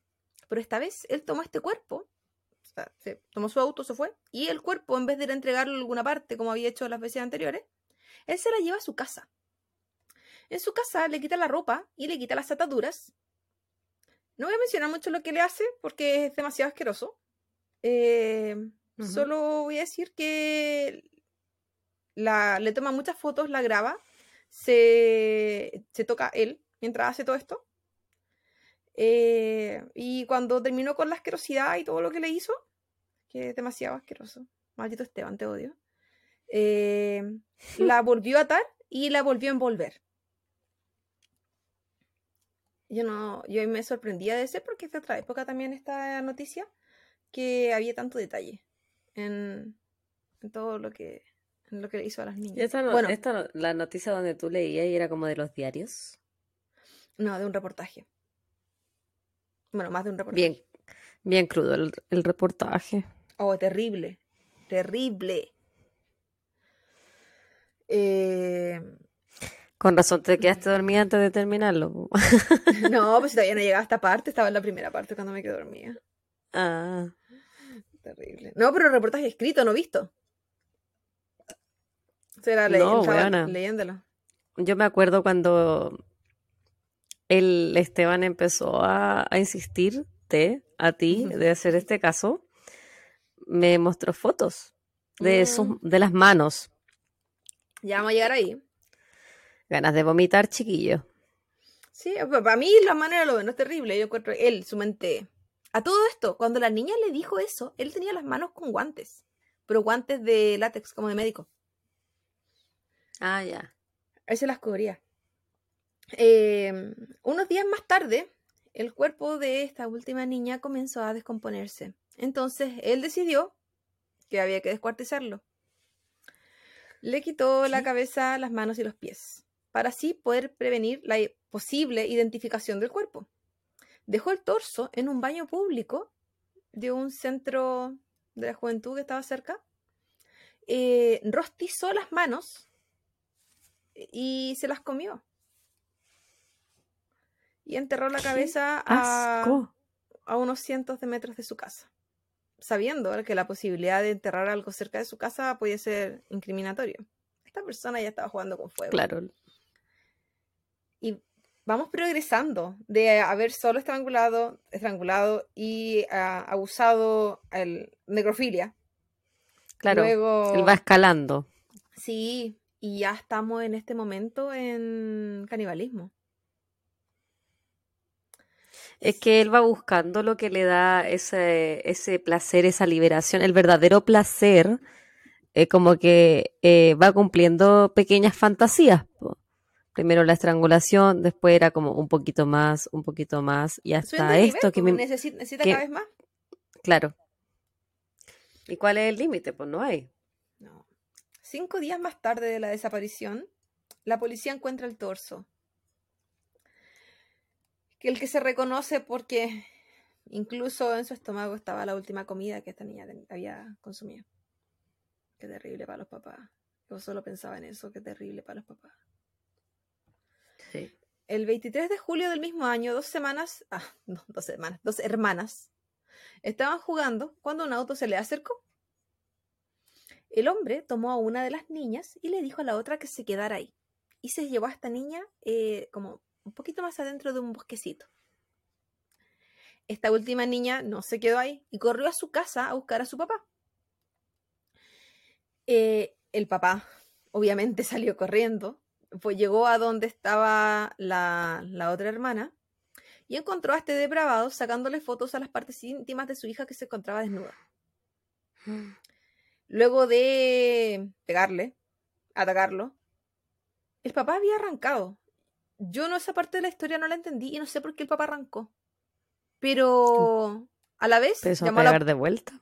Pero esta vez él tomó este cuerpo, o sea, se tomó su auto, se fue, y el cuerpo, en vez de ir a entregarlo a alguna parte, como había hecho las veces anteriores, él se la lleva a su casa. En su casa le quita la ropa y le quita las ataduras. No voy a mencionar mucho lo que le hace porque es demasiado asqueroso. Eh. Solo voy a decir que la, le toma muchas fotos, la graba, se, se toca él mientras hace todo esto. Eh, y cuando terminó con la asquerosidad y todo lo que le hizo, que es demasiado asqueroso, maldito Esteban, te odio, eh, la volvió a atar y la volvió a envolver. Yo no, yo me sorprendía de ese porque de otra época también esta noticia que había tanto detalle en, en todo lo que en lo que hizo a las niñas. esta, no- bueno, esta no- la noticia donde tú leías y era como de los diarios. no, de un reportaje. Bueno, más de un reportaje. Bien, bien crudo el, el reportaje. Oh, terrible. Terrible. Eh, Con razón te quedaste dormida antes de terminarlo. no, pues todavía no llegaba a esta parte, estaba en la primera parte cuando me quedé dormida. Ah, Terrible. No, pero reportaje escrito, no visto. O sea, era le- No, leyéndolo. yo me acuerdo cuando el Esteban empezó a, a insistirte a ti de hacer este caso, me mostró fotos de, sus, de las manos. Ya vamos a llegar ahí. Ganas de vomitar, chiquillo. Sí, para mí la manera lo no es terrible. Yo encuentro él, su mente. A todo esto, cuando la niña le dijo eso, él tenía las manos con guantes, pero guantes de látex, como de médico. Ah, ya. Él se las cubría. Eh, unos días más tarde, el cuerpo de esta última niña comenzó a descomponerse. Entonces él decidió que había que descuartizarlo. Le quitó la cabeza, las manos y los pies, para así poder prevenir la posible identificación del cuerpo. Dejó el torso en un baño público de un centro de la juventud que estaba cerca. Eh, rostizó las manos y se las comió. Y enterró la cabeza a, a unos cientos de metros de su casa sabiendo que la posibilidad de enterrar algo cerca de su casa podía ser incriminatorio. Esta persona ya estaba jugando con fuego. Claro. Y vamos progresando de haber solo estrangulado, estrangulado y ah, abusado el necrofilia. Claro. Luego, él va escalando. Sí, y ya estamos en este momento en canibalismo. Es que él va buscando lo que le da ese, ese placer, esa liberación, el verdadero placer, eh, como que eh, va cumpliendo pequeñas fantasías. Primero la estrangulación, después era como un poquito más, un poquito más, y hasta esto que me... Necesita, cada vez más. Claro. ¿Y cuál es el límite? Pues no hay. No. Cinco días más tarde de la desaparición, la policía encuentra el torso que el que se reconoce porque incluso en su estómago estaba la última comida que esta niña había consumido. Qué terrible para los papás. Yo solo pensaba en eso, qué terrible para los papás. El 23 de julio del mismo año, dos semanas, ah, no, dos semanas, dos hermanas, estaban jugando cuando un auto se le acercó. El hombre tomó a una de las niñas y le dijo a la otra que se quedara ahí. Y se llevó a esta niña eh, como un poquito más adentro de un bosquecito. Esta última niña no se quedó ahí y corrió a su casa a buscar a su papá. Eh, el papá obviamente salió corriendo, pues llegó a donde estaba la, la otra hermana y encontró a este depravado sacándole fotos a las partes íntimas de su hija que se encontraba desnuda. Luego de pegarle, atacarlo, el papá había arrancado yo no esa parte de la historia no la entendí y no sé por qué el papá arrancó. Pero a la vez... ¿Te a pegar de vuelta?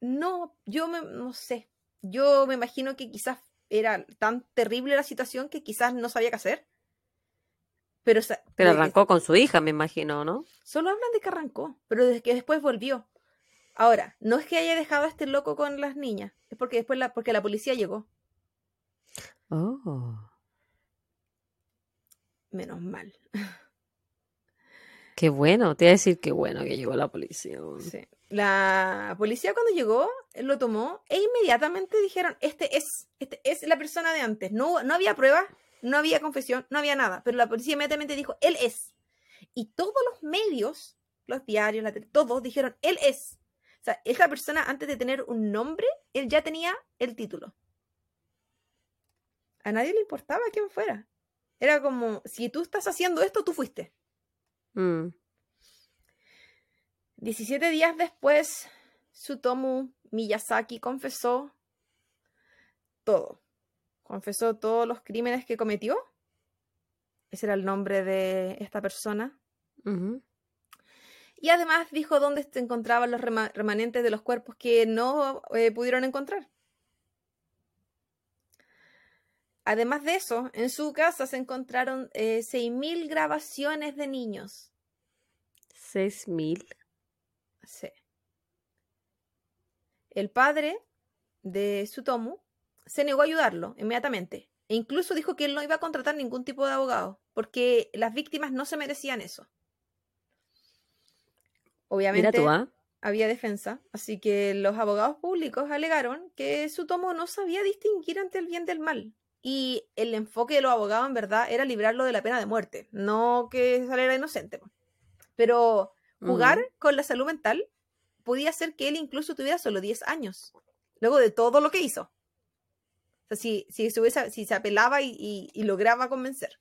No, yo me, no sé. Yo me imagino que quizás era tan terrible la situación que quizás no sabía qué hacer. Pero, pero arrancó con su hija, me imagino, ¿no? Solo hablan de que arrancó, pero desde que después volvió. Ahora, no es que haya dejado a este loco con las niñas, es porque después la, porque la policía llegó. Oh menos mal. Qué bueno, te iba a decir qué bueno que llegó la policía. La policía cuando llegó lo tomó e inmediatamente dijeron, este es, este es la persona de antes. No, no había pruebas, no había confesión, no había nada, pero la policía inmediatamente dijo, él es. Y todos los medios, los diarios, la todos dijeron, él es. O sea, esta persona antes de tener un nombre, él ya tenía el título. A nadie le importaba quién fuera. Era como, si tú estás haciendo esto, tú fuiste. 17 mm. días después, Sutomu Miyazaki confesó todo. Confesó todos los crímenes que cometió. Ese era el nombre de esta persona. Y además dijo dónde se encontraban los remanentes de los cuerpos que no eh, pudieron encontrar. Además de eso, en su casa se encontraron eh, 6.000 grabaciones de niños. ¿6.000? Sí. El padre de Sutomu se negó a ayudarlo inmediatamente. E incluso dijo que él no iba a contratar ningún tipo de abogado, porque las víctimas no se merecían eso. Obviamente ¿ah? había defensa, así que los abogados públicos alegaron que Sutomu no sabía distinguir entre el bien del mal y el enfoque de los abogados en verdad era librarlo de la pena de muerte, no que saliera inocente. Pero jugar con la salud mental podía hacer que él incluso tuviera solo 10 años, luego de todo lo que hizo. O sea, si, si, se, si se apelaba y, lograba convencer.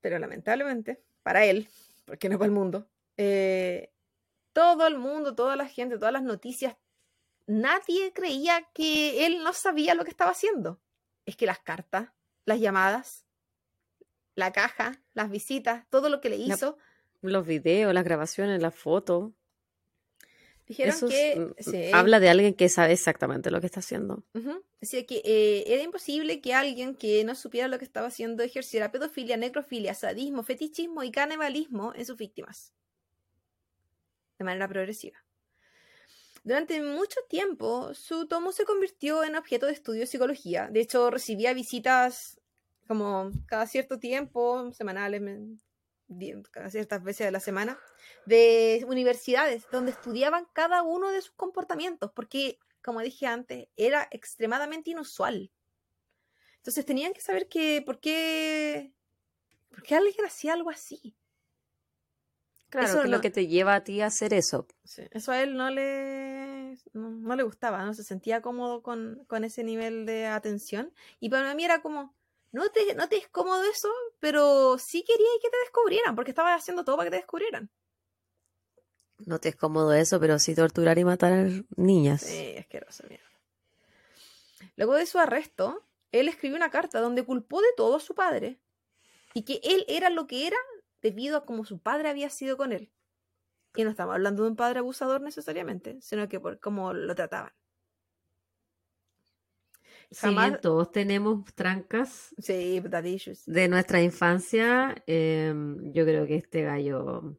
Pero lamentablemente, para él, porque no para el mundo, eh, todo el mundo, toda la gente, todas las noticias, nadie creía que él no sabía lo que estaba haciendo. Es que las cartas, las llamadas, la caja, las visitas, todo lo que le hizo. los videos, las grabaciones, las fotos. Dijeron que mm, habla de alguien que sabe exactamente lo que está haciendo. Decía que eh, era imposible que alguien que no supiera lo que estaba haciendo ejerciera pedofilia, necrofilia, sadismo, fetichismo y canibalismo en sus víctimas. De manera progresiva. Durante mucho tiempo, su tomo se convirtió en objeto de estudio de psicología. De hecho, recibía visitas como cada cierto tiempo, semanales, cada ciertas veces de la semana, de universidades donde estudiaban cada uno de sus comportamientos, porque, como dije antes, era extremadamente inusual. Entonces tenían que saber que, por qué, por qué alguien hacía algo así. Claro, eso que lo que te lleva a ti a hacer eso. eso a él no le, no, le gustaba, no se sentía cómodo con, con ese nivel de atención. Y para mí era como, no te, no te es cómodo eso, pero sí quería que te descubrieran, porque estaba haciendo todo para que te descubrieran. No te es cómodo eso, pero sí torturar y matar niñas. Sí, asqueroso, mierda. Luego de su arresto, él escribió una carta donde culpó de todo a su padre y que él era lo que era debido a cómo su padre había sido con él. Y no estamos hablando de un padre abusador necesariamente, sino que por cómo lo trataban. Si todos tenemos trancas sí, de nuestra infancia, em, yo creo que este gallo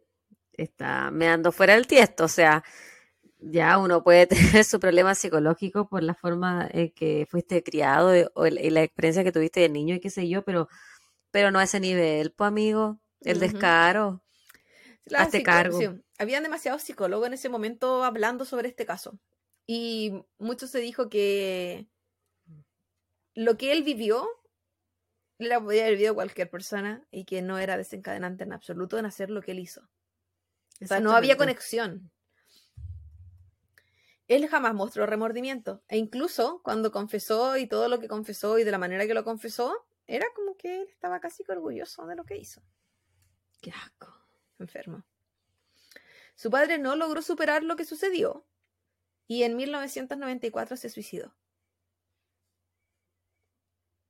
está meando fuera del tiesto. O sea, ya uno puede tener su problema psicológico por la forma en que fuiste criado eh, o la experiencia que tuviste de niño y qué sé yo, pero, pero no a ese nivel, pues amigo, el descaro. hazte cargo. Habían demasiados psicólogos en ese momento hablando sobre este caso. Y mucho se dijo que lo que él vivió le podía haber vivido cualquier persona y que no era desencadenante en absoluto en hacer lo que él hizo. O sea, no había conexión. Él jamás mostró remordimiento. E incluso cuando confesó y todo lo que confesó y de la manera que lo confesó, era como que él estaba casi orgulloso de lo que hizo. Qué asco. Enfermo. Su padre no logró superar lo que sucedió y en 1994 se suicidó.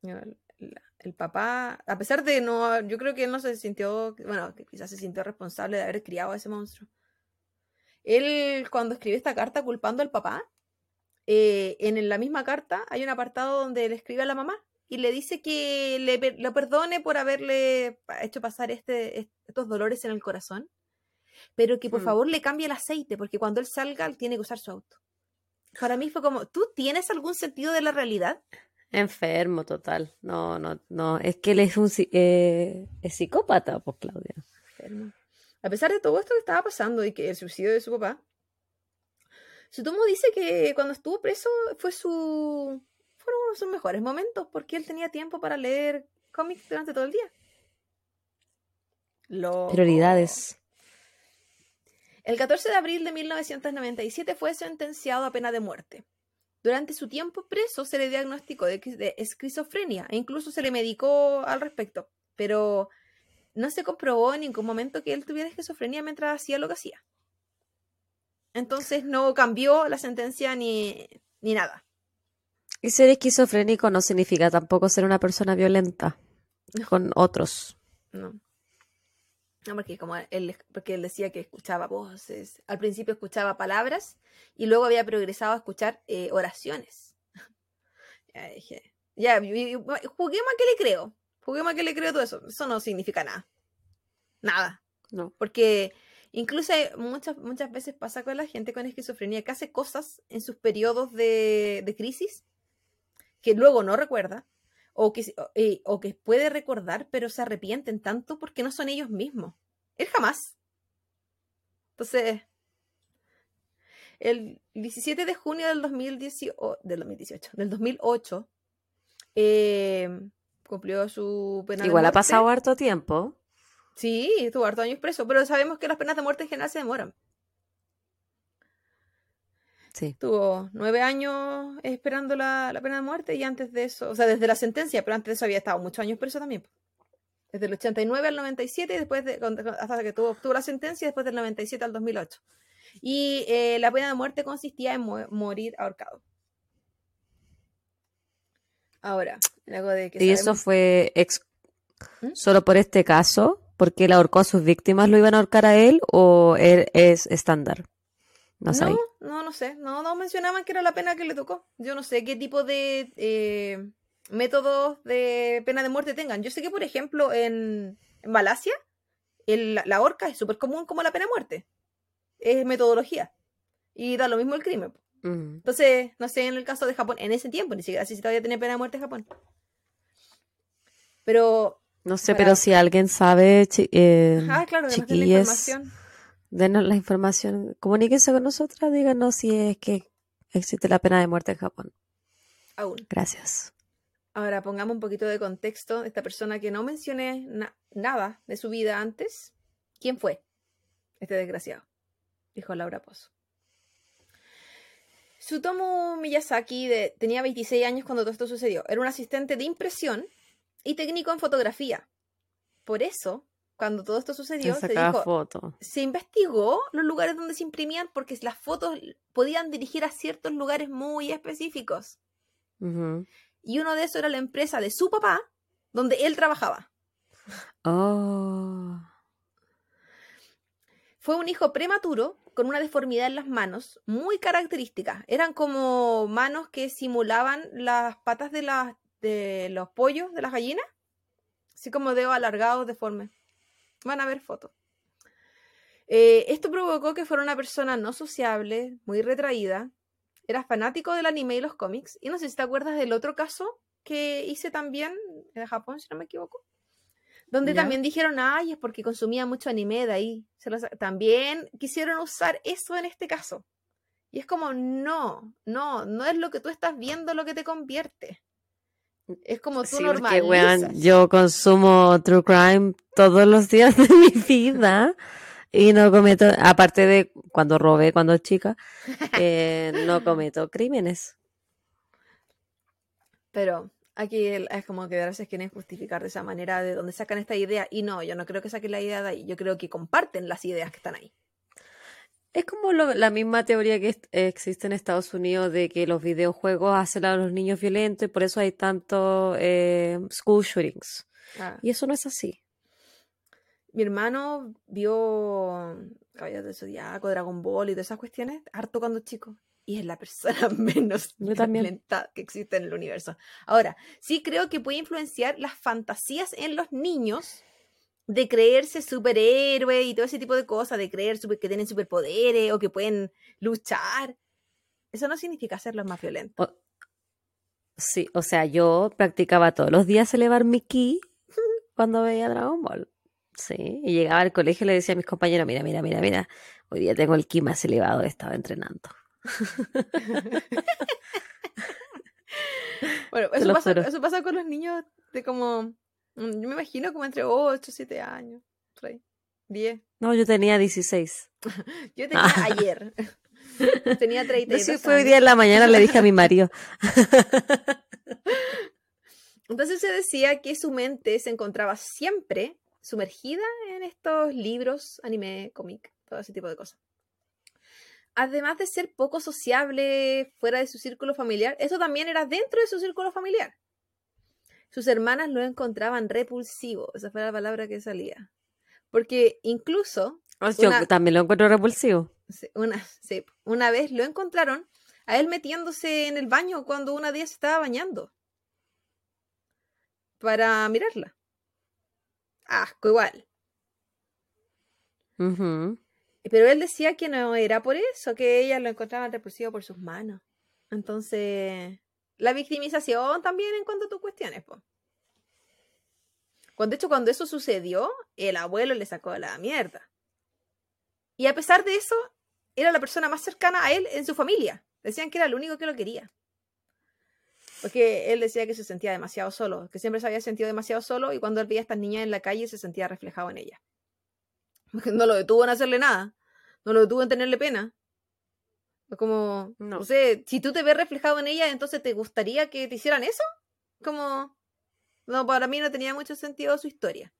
El, papá, a pesar de no, yo creo que él no se sintió, bueno, que quizás se sintió responsable de haber criado a ese monstruo. Él, cuando escribe esta carta culpando al papá, eh, en la misma carta hay un apartado donde le escribe a la mamá y le dice que le, lo perdone por haberle hecho pasar este, estos dolores en el corazón, pero que por hmm. favor le cambie el aceite, porque cuando él salga él tiene que usar su auto. Para mí fue como, ¿tú tienes algún sentido de la realidad? Enfermo total. No, no, no. Es que él es un eh, es psicópata, pues Claudia. Enfermo. A pesar de todo esto que estaba pasando y que el suicidio de su papá, Sutomo dice que cuando estuvo preso fue su fueron uno de sus mejores momentos porque él tenía tiempo para leer cómics durante todo el día. Prioridades. El 14 de abril de 1997 fue sentenciado a pena de muerte. Durante su tiempo preso se le diagnosticó de, esquizofrenia e incluso se le medicó al respecto, pero no se comprobó en ningún momento que él tuviera esquizofrenia mientras hacía lo que hacía. Entonces no cambió la sentencia ni, ni nada. Y ser esquizofrénico no significa tampoco ser una persona violenta con otros. No. No, porque como él, porque él decía que escuchaba voces, al principio escuchaba palabras y luego había progresado a escuchar eh, oraciones. ya dije, ya, juguemos a que le creo, juguemos a que le creo todo eso. Eso no significa nada. Nada. No. Porque incluso muchas, muchas veces pasa con la gente con esquizofrenia que hace cosas en sus periodos de, de crisis que luego no recuerda o que, eh, o que puede recordar, pero se arrepienten tanto porque no son ellos mismos. Él jamás. Entonces, el 17 de junio del 2018, del 2018, del 2008, eh, cumplió su pena Igual ha pasado harto tiempo. Sí, estuvo harto años preso, pero sabemos que las penas de muerte en general se demoran. Sí. Tuvo nueve años esperando la, pena de muerte y antes de eso, o sea, desde la sentencia, pero antes de eso había estado muchos años preso también. Desde el 89 al 97 y después de, hasta que tuvo, obtuvo la sentencia después del 97 al 2008. Y eh, la pena de muerte consistía en morir ahorcado. Ahora, luego de que... ¿Y eso fue ¿Mm? solo por este caso? ¿Porque él ahorcó a sus víctimas, lo iban a ahorcar a él o él es estándar? No, no, no, sé. No, no mencionaban que era la pena que le tocó. Yo no sé qué tipo de eh, métodos de pena de muerte tengan. Yo sé que, por ejemplo, en, Malasia, la horca es súper común como la pena de muerte. Es metodología. Y da lo mismo el crimen. Entonces, no sé, en el caso de Japón, en ese tiempo, ni siquiera si todavía tiene pena de muerte en Japón. Pero. No sé, pero si alguien sabe, eh, ah, claro, denos la información, comuníquense con nosotras, díganos si es que existe la pena de muerte en Japón. Aún. Gracias. Ahora pongamos un poquito de contexto. Esta persona que no mencioné nada de su vida antes, ¿quién fue? Este desgraciado, dijo Laura Pozo. Sutomu Miyazaki tenía 26 años cuando todo esto sucedió. Era un asistente de impresión y técnico en fotografía. Por eso, cuando todo esto sucedió, se, dijo, se investigó los lugares donde se imprimían porque las fotos podían dirigir a ciertos lugares muy específicos. Y uno de esos era la empresa de su papá, donde él trabajaba. Oh. Fue un hijo prematuro con una deformidad en las manos muy característica. Eran como manos que simulaban las patas de, de los pollos, de las gallinas. Así como dedos alargados, deformes. Van a ver fotos. Eh, esto provocó que fuera una persona no sociable, muy retraída. Era fanático del anime y los cómics. Y no sé si te acuerdas del otro caso que hice también en Japón, si no me equivoco. Donde también dijeron, ay, es porque consumía mucho anime de ahí. También quisieron usar eso en este caso. Y es como, no, no, no es lo que tú estás viendo lo que te convierte. Es como tú normalizas. yo consumo true crime todos los días de mi vida y no cometo, aparte de cuando robé cuando chica, eh, no cometo crímenes. Pero aquí es como que a veces quieren justificar de esa manera de dónde sacan esta idea. Y no, yo no creo que saquen la idea de ahí. Yo creo que comparten las ideas que están ahí. Es como la misma teoría que existe en Estados Unidos de que los videojuegos hacen a los niños violentos y por eso hay tanto eh, school shootings. Ah. Y eso no es así. Mi hermano vio Caballos de Zodiaco, Dragon Ball y todas esas cuestiones harto cuando chico y es la persona menos violenta que existe en el universo. Ahora, sí creo que puede influenciar las fantasías en los niños de creerse superhéroe y todo ese tipo de cosas, de creer que tienen superpoderes o que pueden luchar. Eso no significa hacerlos más violentos. sí, o sea, yo practicaba todos los días elevar mi ki cuando veía Dragon Ball. Sí, y llegaba al colegio y le decía a mis compañeros, mira, mira, mira, mira, hoy día tengo el ki más elevado, estaba entrenando. bueno, eso pasa, eso pasa, con los niños de como, yo me imagino como entre 8, 7 años, 10. No, yo tenía 16. yo tenía ayer. tenía 30. Sí, fue hoy día en la mañana, le dije a mi marido. Entonces se decía que su mente se encontraba siempre sumergida en estos libros, anime, cómic, todo ese tipo de cosas además de ser poco sociable fuera de su círculo familiar, eso también era dentro de su círculo familiar. Sus hermanas lo encontraban repulsivo, esa fue la palabra que salía. Porque incluso... Oh, yo también lo encuentro repulsivo. Una, una vez lo encontraron a él metiéndose en el baño cuando una día se estaba bañando. Para mirarla. Asco igual. Pero él decía que no era por eso, que ella lo encontraba repulsivo por sus manos. Entonces, la victimización también en cuanto a tus cuestiones, pues. Cuando, de hecho, cuando eso sucedió, el abuelo le sacó la mierda. Y a pesar de eso, era la persona más cercana a él en su familia. Decían que era el único que lo quería. Porque él decía que se sentía demasiado solo, que siempre se había sentido demasiado solo y cuando él veía a estas niñas en la calle se sentía reflejado en ella. No lo detuvo en hacerle nada no lo detuvo en tenerle pena. Como, no. sé, si tú te ves reflejado en ella, entonces te gustaría que te hicieran eso. Como, no, para mí no tenía mucho sentido su historia.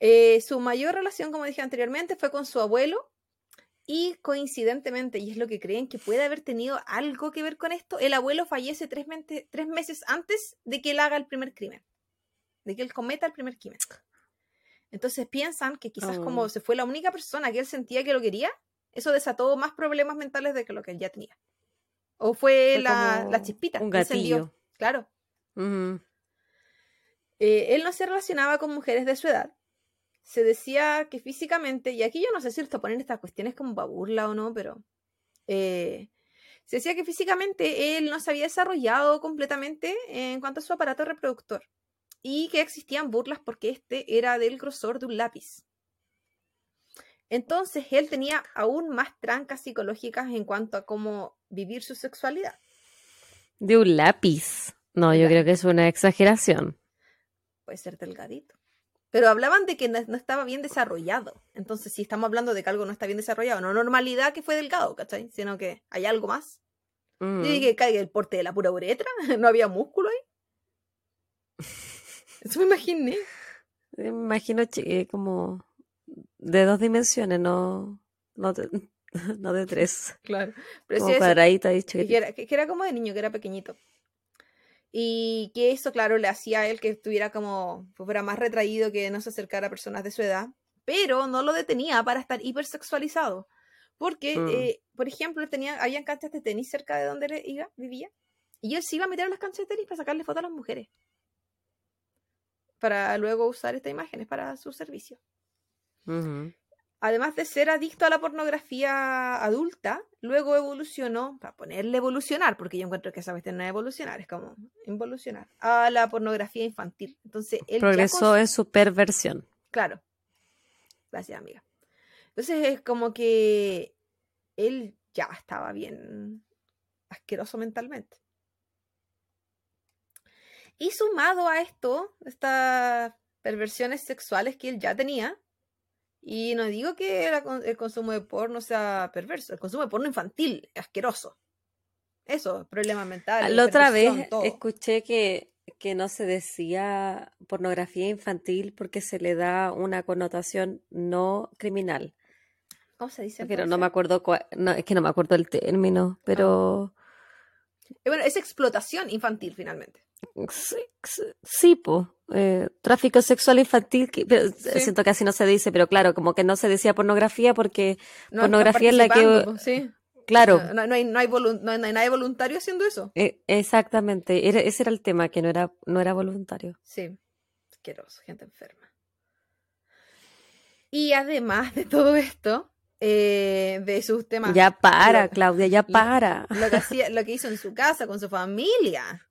Eh, su mayor relación, como dije anteriormente, fue con su abuelo. Y coincidentemente, y es lo que creen que puede haber tenido algo que ver con esto, el abuelo fallece tres, mente- tres meses antes de que él haga el primer crimen, de que él cometa el primer crimen. Entonces piensan que quizás Oh. como se fue la única persona que él sentía que lo quería, eso desató más problemas mentales de que lo que él ya tenía. O fue, Fue la, la chispita. Un gatillo. Claro. Ujú. Eh, él no se relacionaba con mujeres de su edad. Se decía que físicamente, y aquí yo no sé si esto ponen estas cuestiones como para burla o no, pero eh, se decía que físicamente él no se había desarrollado completamente en cuanto a su aparato reproductor y que existían burlas porque este era del grosor de un lápiz. Entonces él tenía aún más trancas psicológicas en cuanto a cómo vivir su sexualidad. De un lápiz. No, yo creo que es una exageración. puede ser delgadito. Pero hablaban de que no, estaba bien desarrollado. Entonces, si estamos hablando de que algo no está bien desarrollado, no normalidad que fue delgado, ¿cachai? Sino que hay algo más. Ujú. Yo dije que caiga el porte de la pura uretra, no había músculo ahí. Eso me imaginé. Me imagino eh, como de dos dimensiones, no, no, de, no de tres. Claro. Pero Como eso, cuadradita y que, era, que- era como de niño, que era pequeñito. Y que eso, claro, le hacía a él que estuviera como, que fuera más retraído, que no se acercara a personas de su edad, pero no lo detenía para estar hipersexualizado. Porque, Mm. eh, por ejemplo, tenía, habían canchas de tenis cerca de donde él iba, vivía, y él se iba a meter a las canchas de tenis para sacarle fotos a las mujeres. Para luego usar estas imágenes para su servicio. Además de ser adicto a la pornografía adulta, luego evolucionó, para ponerle evolucionar, porque yo encuentro que esa cuestión no es evolucionar, es como involucionar, a la pornografía infantil. Entonces, él Progresó en su perversión. Claro. Gracias, amiga. Entonces es como que él ya estaba bien asqueroso mentalmente. Y sumado a esto, estas perversiones sexuales que él ya tenía, y no digo que la el consumo de porno sea perverso, el consumo de porno infantil es asqueroso. Eso, problemas mentales. La otra vez todo. escuché que, que no se decía pornografía infantil porque se le da una connotación no criminal. ¿Cómo se dice? Pero no me acuerdo no, es que no me acuerdo el término, pero Eh, Bueno, es explotación infantil finalmente. sí, sí, sí, po, eh, tráfico sexual infantil, que- pero Sí. siento que así no se dice, pero claro, como que no se decía pornografía porque, No Pornografía es la que- po, sí. claro, No, no hay, no, hay no hay- nadie voluntario haciendo eso. eh, exactamente, era- ese era el tema, que no era, no era voluntario. Sí, asqueroso, gente enferma. Y además de todo esto, eh, de sus temas, Ya para, lo- Claudia, ya para. lo que, hacía, lo que hizo en su casa, con su familia,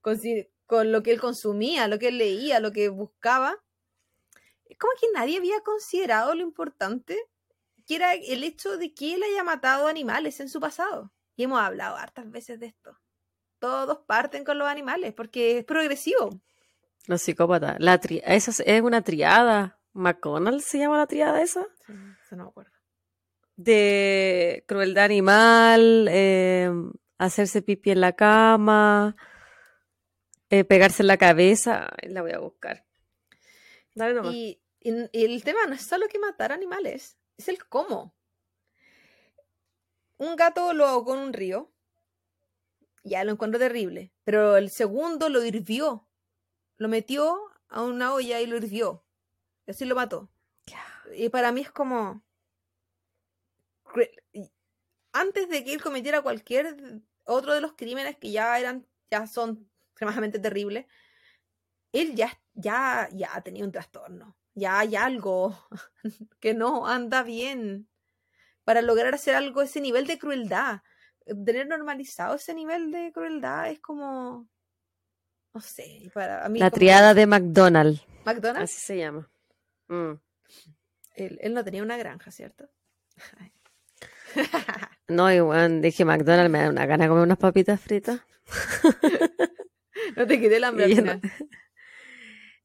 con, con lo que él consumía, lo que él leía, lo que buscaba, es como que nadie había considerado lo importante que era el hecho de que él haya matado animales en su pasado. Y hemos hablado hartas veces de esto. Todos parten con los animales porque es progresivo. Los psicópatas. La tri- esa es, una triada. ¿McConnell se llama la triada esa? Sí, eso no me acuerdo. De crueldad animal, eh, hacerse pipí en la cama, eh, pegarse en la cabeza. La voy a buscar. Dale nomás. Y, y- y el tema no es solo que matar animales, es el cómo. Un gato lo ahogó en un río. Ya lo encuentro terrible. Pero el segundo lo hirvió. Lo metió a una olla y lo hirvió. Y así lo mató. Y para mí es como. Antes de que él cometiera cualquier otro de los crímenes que ya eran, ya son extremadamente terribles, él ya, ya, ya tenía un trastorno. Ya hay algo que no anda bien para lograr hacer algo ese nivel de crueldad. Tener normalizado ese nivel de crueldad es como. No sé, para a mí. La como- triada de McDonald. McDonald's. Así se llama. Mm. Él, él no tenía una granja, ¿cierto? No, igual dije McDonald's me da una gana de comer unas papitas fritas. no te quité el hambre al final.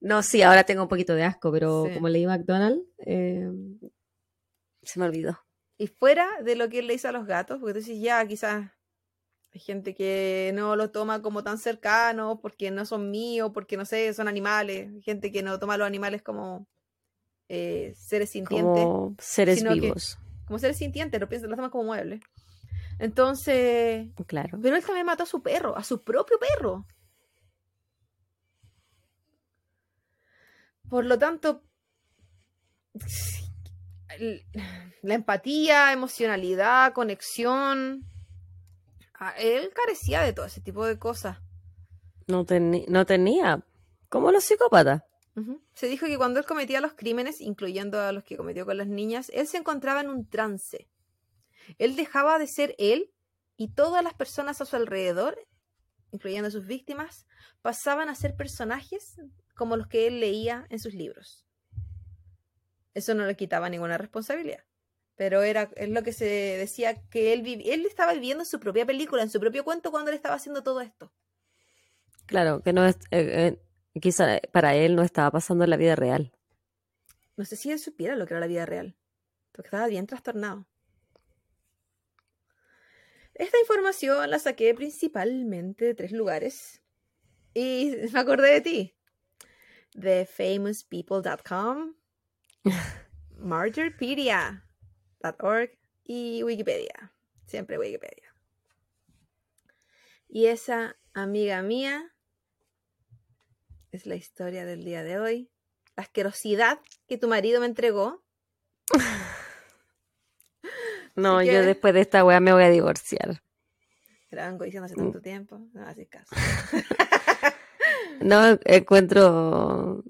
No, sí, ahora tengo un poquito de asco, pero Sí. como leí McDonald's, eh, se me olvidó. Y fuera de lo que él le hizo a los gatos, porque tú dices, ya, quizás hay gente que no lo toma como tan cercano porque no son míos, porque no sé, son animales. Hay gente que no toma a los animales como eh, seres sintientes. Como seres que- vivos. Como seres sintientes, lo piensan, toman como muebles. Entonces, Claro. pero él también mató a su perro, a su propio perro. Por lo tanto, la empatía, emocionalidad, conexión, a- él carecía de todo ese tipo de cosas. No, no tenía. Como los psicópatas. Se dijo que cuando él cometía los crímenes, incluyendo a los que cometió con las niñas, él se encontraba en un trance. Él dejaba de ser él y todas las personas a su alrededor, incluyendo a sus víctimas, pasaban a ser personajes como los que él leía en sus libros. Eso no le quitaba ninguna responsabilidad. Pero era es lo que se decía que él, él estaba viviendo su propia película, en su propio cuento cuando él estaba haciendo todo esto. Claro, que no es. eh, eh, quizá para él no estaba pasando en la vida real. No sé si él supiera lo que era la vida real, porque estaba bien trastornado. Esta información la saqué principalmente de tres lugares y me acordé de ti. De famouspeople.com, martyrpedia.org y Wikipedia. Siempre Wikipedia. Y esa amiga mía es la historia del día de hoy. La asquerosidad que tu marido me entregó. No, Así yo después de esta weá me voy a divorciar. La vengo diciendo hace Mm. tanto tiempo. No haces caso. No encuentro.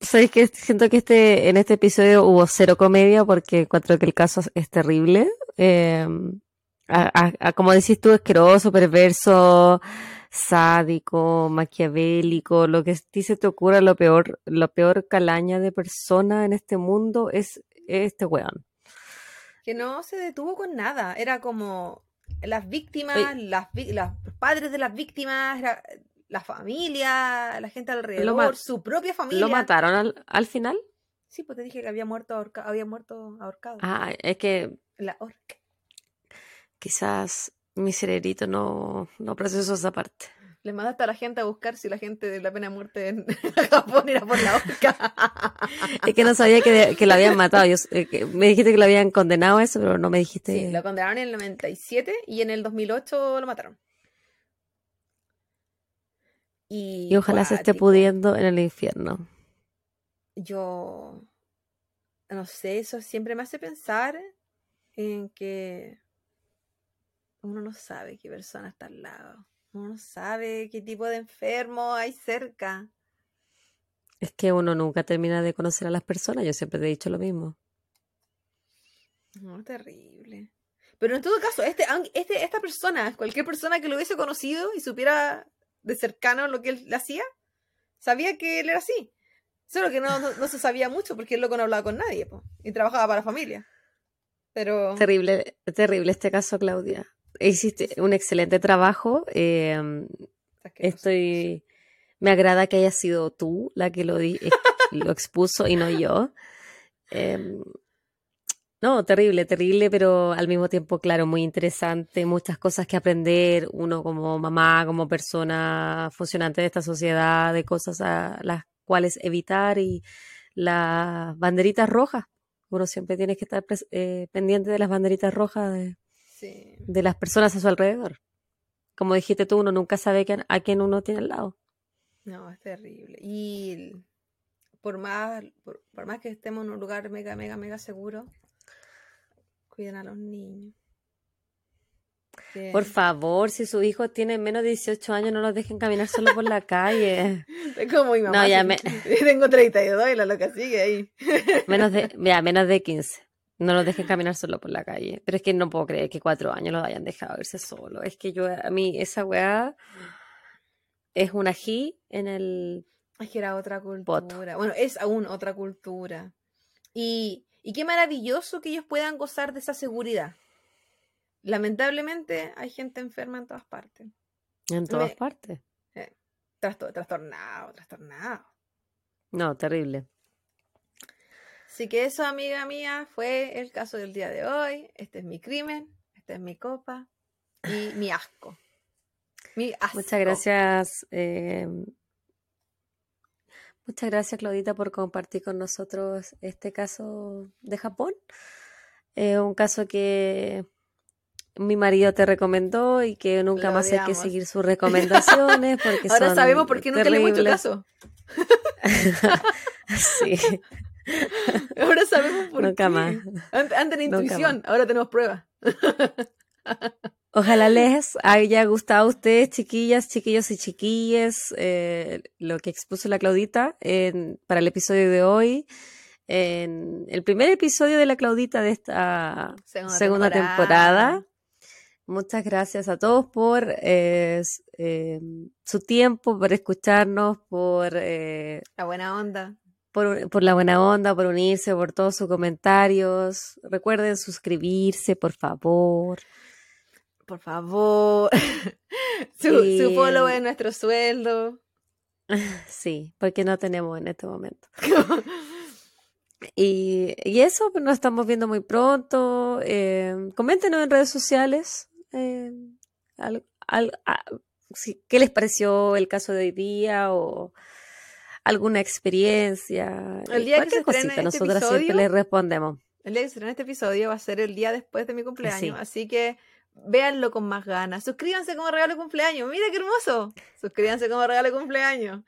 ¿Sabéis que siento que este, en este episodio hubo cero comedia porque encuentro que el caso es terrible? Eh, a- a- a- como decís tú, asqueroso, perverso, sádico, maquiavélico, lo que a ti se te ocurra, lo peor, lo peor calaña de persona en este mundo es este weón. que no se detuvo con nada. Era como las víctimas, las, las- los padres de las víctimas, la, la familia, la gente alrededor, su propia familia. ¿Lo mataron al, al final? Sí, pues te dije que había muerto, ahorca- había muerto ahorcado. Ah, es que La horca. quizás mi cerebrito no, no procesó esa parte. Le mandaste a la gente a buscar si la gente de la pena de muerte en Japón era por la horca. Es que no sabía que, que lo habían matado. Yo, eh, que me dijiste que lo habían condenado a eso, pero no me dijiste. Sí, lo condenaron en el 97 y en el 2008 lo mataron. Y, Y ojalá se esté pudiendo en el infierno. Yo no sé, eso siempre me hace pensar en que uno no sabe qué persona está al lado. Uno no sabe qué tipo de enfermo hay cerca. Es que uno nunca termina de conocer a las personas. Yo siempre te he dicho lo mismo. No, terrible. Pero en todo caso, este, este, esta persona, cualquier persona que lo hubiese conocido y supiera de cercano lo que él hacía, sabía que él era así. Solo que no, no, no se sabía mucho porque el loco no hablaba con nadie po, y trabajaba para la familia. Pero Terrible, terrible este caso, Claudia. Hiciste un excelente trabajo. eh, estoy. Me agrada que haya sido tú la que lo, di- lo expuso y no yo. Em, no, terrible, terrible, pero al mismo tiempo, claro, muy interesante, muchas cosas que aprender, uno como mamá, como persona funcionante de esta sociedad, de cosas a las cuales evitar y las banderitas rojas. Uno siempre tiene que estar eh, pendiente de las banderitas rojas de, Sí. de las personas a su alrededor. Como dijiste tú, uno nunca sabe quién- a quién uno tiene al lado. No, es terrible. Y por más, por, por más que estemos en un lugar mega, mega, mega seguro, cuiden a los niños. Por favor, si su hijo tiene menos de 18 años, no los dejen caminar solo por la calle. Como mi mamá. No, ya me- Tengo 32 y la loca sigue ahí. Menos de, mira, menos de 15. No los dejen caminar solo por la calle. Pero es que no puedo creer que cuatro años los hayan dejado irse solo. Es que yo, a mí, esa weá es un ají en el... Es que era otra cultura. Bueno, es aún otra cultura. Y, y qué maravilloso que ellos puedan gozar de esa seguridad. Lamentablemente hay gente enferma en todas partes. En todas Me- partes. Trasto- trastornado, trastornado. No, terrible. Así que eso, amiga mía, fue el caso del día de hoy. Este es mi crimen, esta es mi copa y mi asco. Mi asco. Muchas gracias eh, Muchas gracias, Claudita, por compartir con nosotros este caso de Japón. Eh, un caso que mi marido te recomendó y que nunca más hay que seguir sus recomendaciones porque Ahora sabemos por qué nunca le hecho caso. sí. Ahora sabemos por nunca qué. más. Antes, de intuición, ahora tenemos pruebas. Ojalá les haya gustado a ustedes, chiquillas, chiquillos y chiquillas, eh, lo que expuso la Claudita en, para el episodio de hoy. En el primer episodio de la Claudita de esta segunda, temporada. Muchas gracias a todos por eh, eh, su tiempo, por escucharnos, por... la buena onda. Por, por, la buena onda, por unirse, por todos sus comentarios. Recuerden suscribirse, por favor por favor. su, follow es nuestro sueldo. Sí, porque no tenemos en este momento. y, y, eso, pues, nos estamos viendo muy pronto. Eh, coméntenos en redes sociales eh, qué les pareció el caso de hoy día o alguna experiencia. El día que se cosita, este nosotras siempre les respondemos. El día que se este episodio va a ser el día después de mi cumpleaños, así que véanlo con más ganas. Suscríbanse como regalo de cumpleaños. Mira qué hermoso. Suscríbanse como regalo de cumpleaños.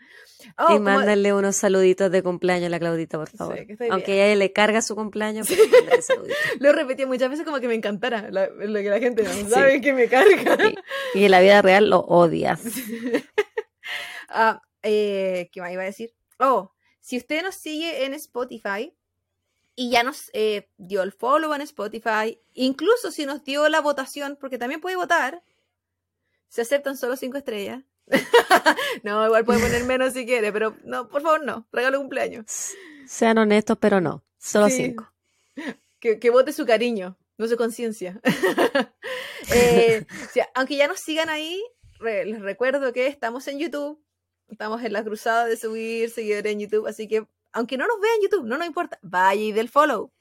Oh, y mándenle unos saluditos de cumpleaños a la Claudita, por favor. Aunque ella le carga su cumpleaños, pues, lo repetí muchas veces como que me encantara lo que la gente no sabe que me carga. Y, en la vida real lo odias. ah, eh, ¿Qué más iba a decir? Oh, si usted nos sigue en Spotify, y ya nos eh, dio el follow en Spotify. Incluso si nos dio la votación, porque también puede votar, se aceptan solo cinco estrellas. no, igual puede poner menos si quiere, pero no, por favor, no. Regalo cumpleaños. Sean honestos, pero no. Solo cinco. Que, vote su cariño, no su conciencia. Eh, aunque ya nos sigan ahí, les recuerdo que estamos en YouTube. Estamos en la cruzada de subir seguidores en YouTube, así que aunque no nos vean en YouTube, no nos importa, vaya y del follow.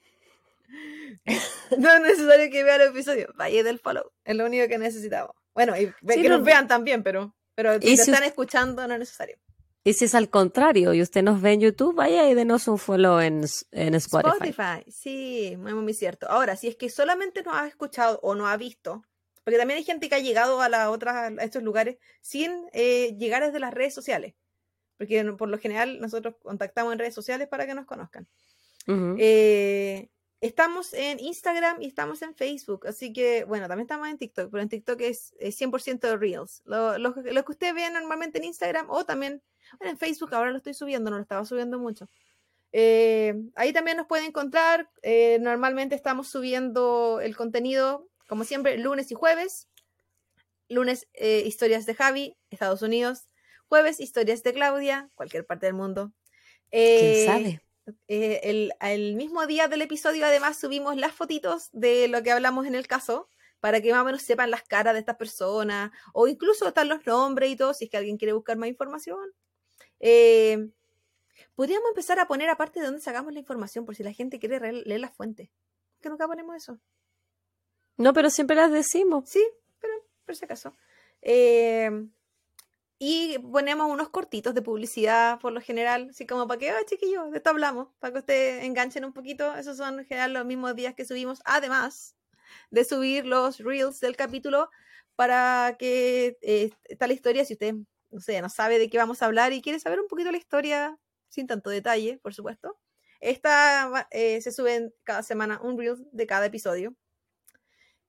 no es necesario que vean el episodio, vaya y del follow, es lo único que necesitamos. Bueno, y que nos vean también, pero, pero si están escuchando no es necesario. Y si es al contrario y usted nos ve en YouTube, vaya y denos un follow en, en Spotify. Spotify, sí, muy, muy cierto. Ahora, si es que solamente nos ha escuchado o no ha visto, porque también hay gente que ha llegado a, la otra, a estos lugares sin eh, llegar desde las redes sociales porque por lo general nosotros contactamos en redes sociales para que nos conozcan. Eh, estamos en Instagram y estamos en Facebook, así que, bueno, también estamos en TikTok, pero en TikTok es, 100% de Reels. Lo, lo, que usted ve normalmente en Instagram o también en Facebook, ahora lo estoy subiendo, no lo estaba subiendo mucho. Eh, ahí también nos pueden encontrar. Eh, normalmente estamos subiendo el contenido, como siempre, lunes y jueves. Lunes, historias de Javi, Estados Unidos. Jueves, historias de Claudia, cualquier parte del mundo. ¿Quién eh, sabe? Eh, el, mismo día del episodio, además, subimos las fotitos de lo que hablamos en el caso, para que más o menos sepan las caras de estas personas, o incluso están los nombres y todo, si es que alguien quiere buscar más información. Eh, podríamos empezar a poner aparte de dónde sacamos la información, por si la gente quiere leer las fuentes. Que nunca ponemos eso. No, pero siempre las decimos. Sí, pero por si acaso. Eh, y ponemos unos cortitos de publicidad por lo general, así como para que, ah, chiquillos, de esto hablamos, para que ustedes enganchen un poquito. Esos son en general los mismos días que subimos, además de subir los reels del capítulo para que eh, está la historia, si usted, no sé, no sabe de qué vamos a hablar y quiere saber un poquito la historia, sin tanto detalle, por supuesto. Esta eh, se suben cada semana un reel de cada episodio.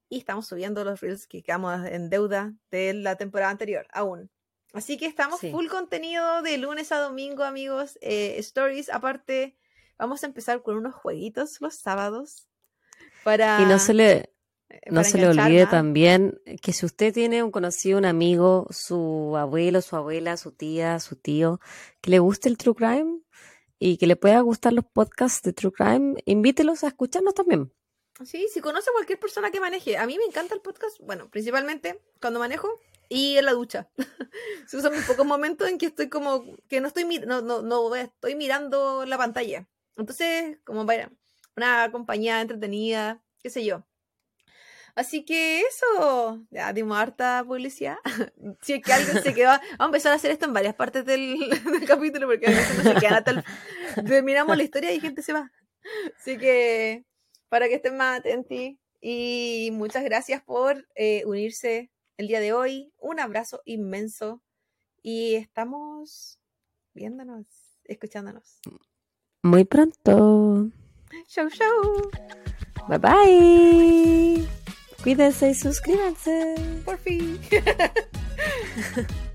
Y estamos subiendo los reels que quedamos en deuda de la temporada anterior, aún. Así que estamos full contenido de lunes a domingo, amigos. Eh, stories, aparte, vamos a empezar con unos jueguitos los sábados. Para, y no se le, eh, no se le olvide también que si usted tiene un conocido, un amigo, su abuelo, su abuela, su tía, su tío, que le guste el True Crime y que le pueda gustar los podcasts de True Crime, invítelos a escucharnos también. Sí, si conoce a cualquier persona que maneje. A mí me encanta el podcast, bueno, principalmente cuando manejo, y en la ducha. Son mis pocos momentos en que estoy como que no estoy no, no, no estoy mirando la pantalla. Entonces, como para una compañía entretenida, qué sé yo. Así que eso, ya dimos harta publicidad. si es que alguien se quedó, vamos a empezar a hacer esto en varias partes del, capítulo porque a se quedan hasta el, terminamos la historia y gente se va. Así que para que estén más atentos y muchas gracias por eh, unirse el día de hoy. Un abrazo inmenso y estamos viéndonos, escuchándonos. Muy pronto. Chau, chau. Bye bye. Cuídense y suscríbanse. Por fin.